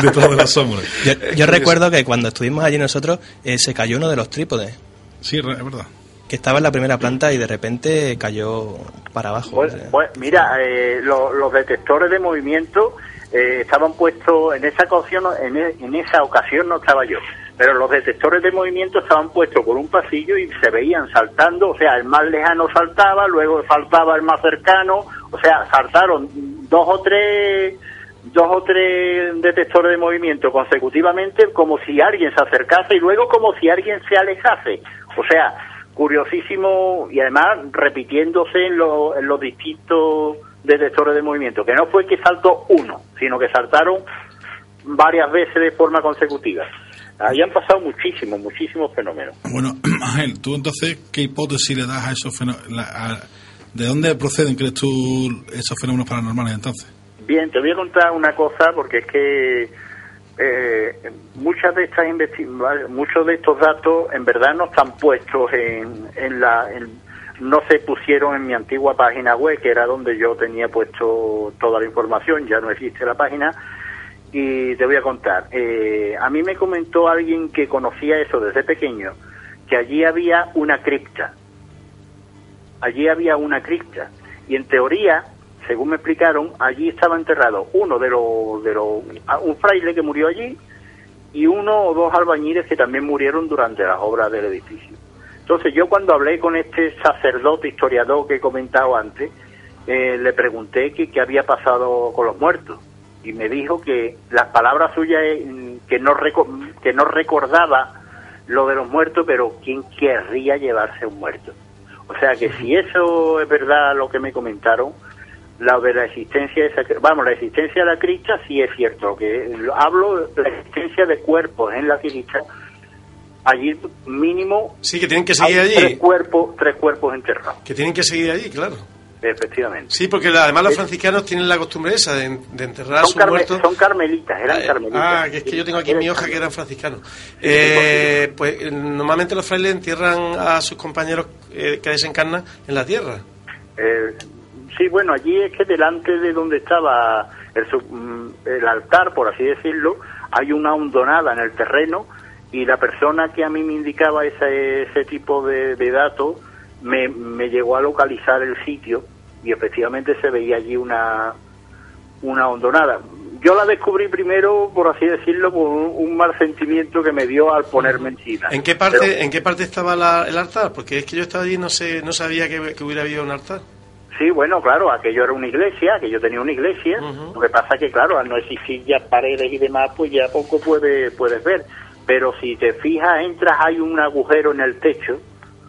detrás de la sombra. Yo, yo recuerdo que cuando estuvimos allí nosotros eh, se cayó uno de los trípodes, Sí, es verdad. Que estaba en la primera planta y de repente cayó para abajo. Pues, pues, mira, eh, lo- los detectores de movimiento eh, estaban puestos en esa ocasión, en, e- en esa ocasión no estaba yo, pero los detectores de movimiento estaban puestos por un pasillo y se veían saltando, o sea, el más lejano saltaba, luego saltaba el más cercano, o sea, saltaron dos o tres dos o tres detectores de movimiento consecutivamente como si alguien se acercase y luego como si alguien se alejase. O sea, curiosísimo y además repitiéndose en, lo- en los distintos detectores de movimiento, que no fue que saltó uno, sino que saltaron varias veces de forma consecutiva. Ahí han pasado muchísimos, muchísimos fenómenos. Bueno, Ángel, tú entonces, ¿qué hipótesis le das a esos fenómenos? ¿De dónde proceden, crees tú, esos fenómenos paranormales entonces? Bien, te voy a contar una cosa porque es que eh, muchas de estas muchos de estos datos en verdad no están puestos en, en la no se pusieron en mi antigua página web que era donde yo tenía puesto toda la información ya no existe la página y te voy a contar. Eh, a mí me comentó alguien que conocía eso desde pequeño que allí había una cripta. Allí había una cripta. Y en teoría según me explicaron allí estaba enterrado uno de los de los a- un fraile que murió allí y uno o dos albañiles que también murieron durante las obras del edificio. Entonces yo cuando hablé con este sacerdote historiador que he comentado antes eh, le pregunté que qué había pasado con los muertos y me dijo que las palabras suyas eh, que no que no recordaba lo de los muertos pero quién querría llevarse un muerto o sea que si eso es verdad lo que me comentaron, la de la existencia de esa, vamos, la existencia de la crista sí es cierto, que lo- hablo de la existencia de cuerpos en la crista, allí mínimo Sí, que tienen que seguir tres allí. cuerpos, tres cuerpos enterrados, Que tienen que seguir allí, claro. efectivamente. Sí, porque la- además los franciscanos tienen la costumbre esa de, de enterrar a sus muertos. son carmelitas, eran Ah, carmelitas. Ah, que es que yo tengo aquí en mi hoja que eran franciscanos. Eh, pues eh, normalmente los frailes entierran a sus compañeros eh, que desencarnan en la tierra. Eh, sí, bueno, allí es que delante de donde estaba el, mm, el altar, por así decirlo, hay una hondonada en el terreno y la persona que a mí me indicaba ese, ese tipo de, de datos me, me llegó a localizar el sitio y efectivamente se veía allí una, una hondonada. Yo la descubrí primero, por así decirlo, por un, un mal sentimiento que me dio al ponerme encima. ¿En qué parte, Pero- en qué parte estaba la- el altar? Porque es que yo estaba allí y no sé, no sabía que, que hubiera habido un altar. Sí, bueno, claro, aquello era una iglesia, que yo tenía una iglesia. Lo que pasa que, claro, al no existir ya paredes y demás, pues ya poco puede, puedes ver. pero si te fijas, entras, hay un agujero en el techo.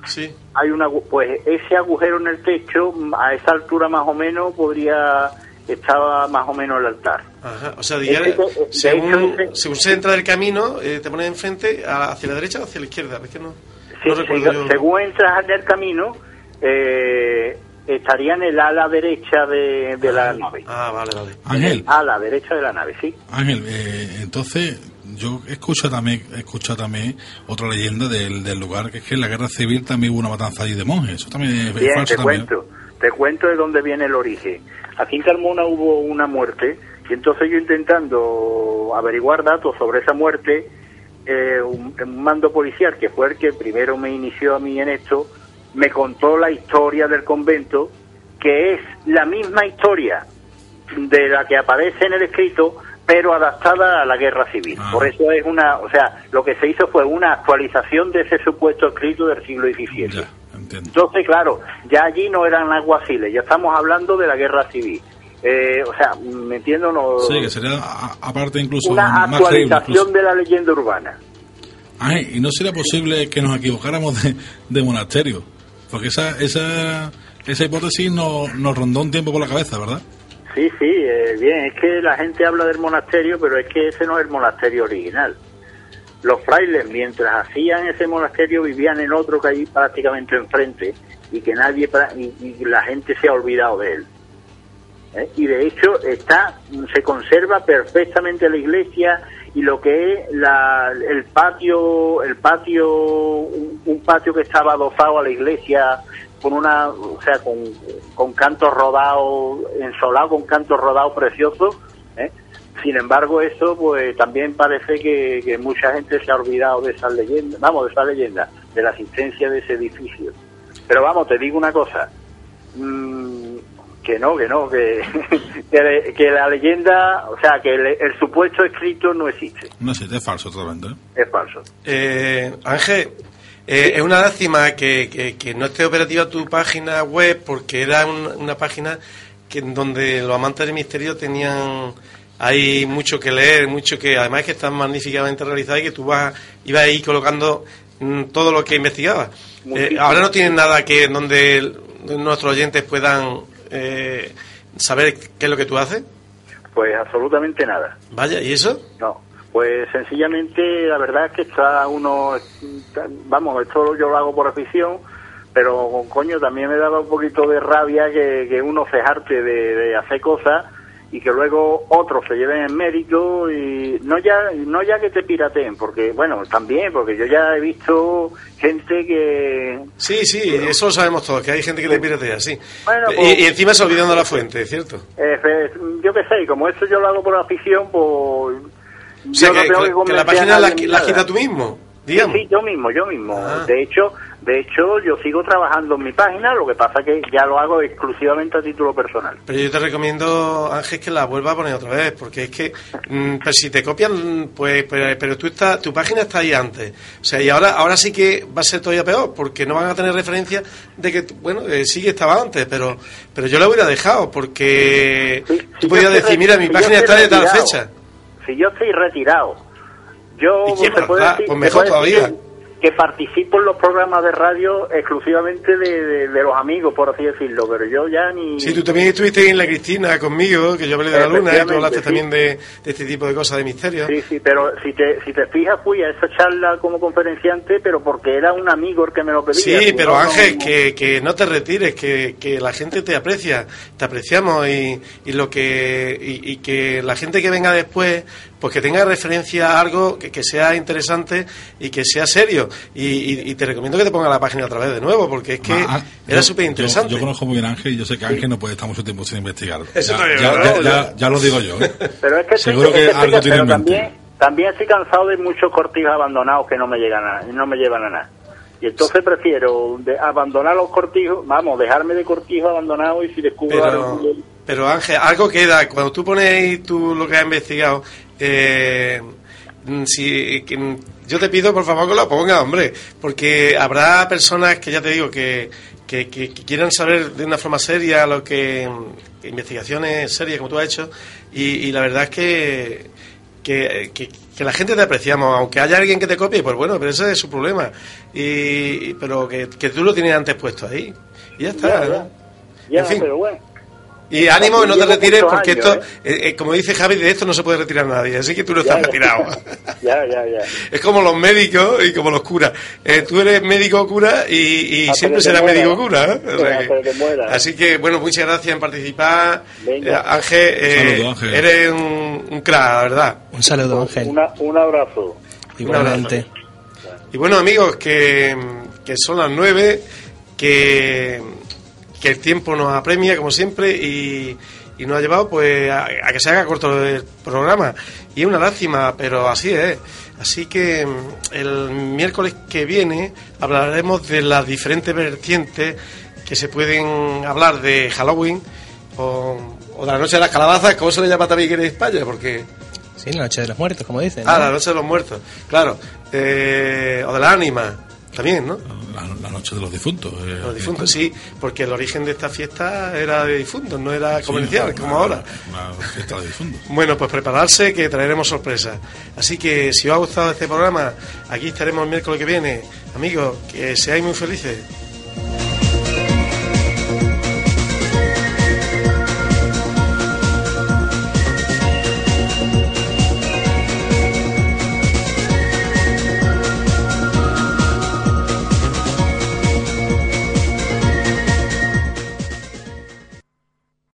Sí. Hay una, pues ese agujero en el techo, a esa altura más o menos, podría estaba más o menos el altar. Ajá. O sea, digamos, Es que, de- de según, hecho, según se entra del camino, eh, te pones enfrente hacia la derecha o hacia la izquierda. Es que no, Sí, no recuerdo yo. según entras en el camino, eh, estaría en el ala derecha de, de la nave. Ah, vale, vale. Ángel, A la derecha de la nave, sí. Ángel, eh, entonces yo he escuchado también, he escuchado también otra leyenda del, del lugar, que es que en la guerra civil también hubo una matanza allí de monjes. Eso también es, es Bien, falso te también. cuento. Te cuento de dónde viene el origen. Aquí en Carmona hubo una muerte y entonces yo intentando averiguar datos sobre esa muerte, eh, un, un mando policial que fue el que primero me inició a mí en esto, me contó la historia del convento, que es la misma historia de la que aparece en el escrito, pero adaptada a la guerra civil. Ah. Por eso es una, o sea, lo que se hizo fue una actualización de ese supuesto escrito del siglo XVII. Ya. Entonces, claro, ya allí no eran alguaciles, ya estamos hablando de la guerra civil. Eh, o sea, ¿me entiendo? No, Sí, que sería aparte incluso una actualización incluso. de la leyenda urbana. Ángel, ¿y no sería posible que nos equivocáramos de, de monasterio? Porque esa, esa, esa hipótesis nos, nos rondó un tiempo por la cabeza, ¿verdad? Sí, sí, eh, bien, es que la gente habla del monasterio, pero es que ese no es el monasterio original. Los frailes, mientras hacían ese monasterio, vivían en otro que hay prácticamente enfrente y que nadie, y la gente se ha olvidado de él. ¿Eh? Y de hecho está, se conserva perfectamente la iglesia y lo que es la, el patio, el patio, un, un patio que estaba adosado a la iglesia con una, o sea, con, con cantos rodados, ensolado con cantos rodados preciosos. ¿eh? Sin embargo, eso pues también parece que, mucha gente se ha olvidado de esa leyenda, vamos, de esa leyenda, de la existencia de ese edificio. Pero vamos, te digo una cosa, mm, que no, que no, que, que, que la leyenda, o sea, que el, el supuesto escrito no existe, No sé, es falso totalmente. ¿eh? es falso. Eh, Ángel, eh, es una lástima que, que- que no esté operativa tu página web porque era un- una página que en donde los amantes del misterio tenían hay mucho que leer, mucho que además que está magníficamente realizada y que tú vas ibas ahí colocando mm, todo lo que investigabas. Eh, ahora no tienen nada que donde el- nuestros oyentes puedan eh, saber qué es lo que tú haces. Pues absolutamente nada. Vaya, ¿y eso? No, pues sencillamente la verdad es que está uno, vamos, esto yo lo hago por afición, pero coño, también me daba un poquito de rabia que, que uno se jarte de, de hacer cosas y que luego otros se lleven en mérito y no ya no ya que te pirateen, porque bueno, también, porque yo ya he visto gente que Sí, sí, eso lo sabemos todos, que hay gente que le piratea, sí. Bueno, y, pues- y encima se olvidando la fuente, ¿cierto? eh, fe- yo qué sé, como eso yo lo hago por afición, pues O sea, yo no que, tengo que- la página la, la nada. quitas tú mismo, digamos. Sí, sí, yo mismo, yo mismo. Ah. De hecho, de hecho, yo sigo trabajando en mi página, lo que pasa que ya lo hago exclusivamente a título personal. Pero yo te recomiendo, Ángel, que la vuelva a poner otra vez, porque es que, mm, pero si te copian, pues, pero, pero tú está, tu página está ahí antes. O sea, y ahora, ahora sí que va a ser todavía peor, porque no van a tener referencia de que, bueno, eh, sí que estaba antes, pero, pero yo la hubiera dejado, porque Sí, tú si podías decir, mira, mi si página está de tal fecha. Si yo estoy retirado, yo ¿Y quién se puede decir, Pues mejor todavía. que, que participo en los programas de radio exclusivamente de, de- de los amigos, por así decirlo, pero yo ya ni... Sí, tú también estuviste en La Cristina conmigo, que yo hablé de la luna, y tú hablaste sí. también de, de este tipo de cosas de misterio. Sí, sí, pero si te, si te fijas, fui a esa charla como conferenciante, pero porque era un amigo el que me lo pedía. Sí, Si pero no- Ángel, no- que, que no te retires, que, que la gente te aprecia, te apreciamos y, y lo que y, y que la gente que venga después, pues que tenga referencia a algo que, que sea interesante y que sea serio. Y, y- y te recomiendo que te ponga la página otra vez de nuevo, porque es que Ah, ah, era súper interesante. Yo, yo conozco muy bien a Ángel y yo sé que Ángel no puede estar mucho tiempo sin investigar. Eso ya, ya, ¿no? ya- ya- ya lo digo yo. ¿eh? Pero es que Seguro es que estoy- algo tiene pero en mente. también, también estoy cansado de muchos cortijos abandonados que no me llegan a, no me llevan a nada. Y entonces prefiero de- abandonar los cortijos, vamos, dejarme de cortijos abandonados y si descubro Pero, algo- pero Ángel, algo queda. Cuando tú pones tú lo que has investigado, eh, mm, si, que, mm, yo te pido por favor que lo ponga, hombre, porque habrá personas que ya te digo que, que, que- que quieran saber de una forma seria lo que investigaciones serias como tú has hecho y, y la verdad es que que, que- que que la gente te apreciamos, aunque haya alguien que te copie, pues bueno, pero ese es su problema. Y, pero que, que tú lo tienes antes puesto ahí. Y ya está. Ya, ¿no? ya. Ya, En fin. pero bueno. Y ánimo, no te retires porque años, esto, ¿eh? eh, como dice Javi, de esto no se puede retirar nadie, así que tú no estás ya. retirado. Ya, ya, ya. Es como los médicos y como los curas. Eh, tú eres médico cura y, y Hasta siempre serás médico cura. ¿eh? O sea que así que, bueno, muchas gracias en participar. Venga. Eh, Ángel, eh, Un saludo, Ángel. eres un, un crack, la verdad. Un saludo, Ángel. Una, un abrazo. Igualmente. Y bueno, amigos, que, que son las nueve, que, que el tiempo nos apremia, como siempre, y, y nos ha llevado pues a, a que se haga corto el programa. Y es una lástima, pero así es. Así que mm, el miércoles que viene hablaremos de las diferentes vertientes que se pueden hablar de Halloween o, o de la noche de las calabazas, como se le llama también en España, porque... Sí, la noche de los muertos, como dicen. Ah, la noche de los muertos, claro. Eh, o de la ánima, también, ¿no? La, la noche de los difuntos. eh, Los difuntos, sí, porque el origen de esta fiesta era de difuntos, no era Sí, comercial, una- como ahora. Una fiesta de difuntos. Bueno, pues prepararse que traeremos sorpresas. Así que si os ha gustado este programa, aquí estaremos el miércoles que viene. Amigos, que seáis muy felices.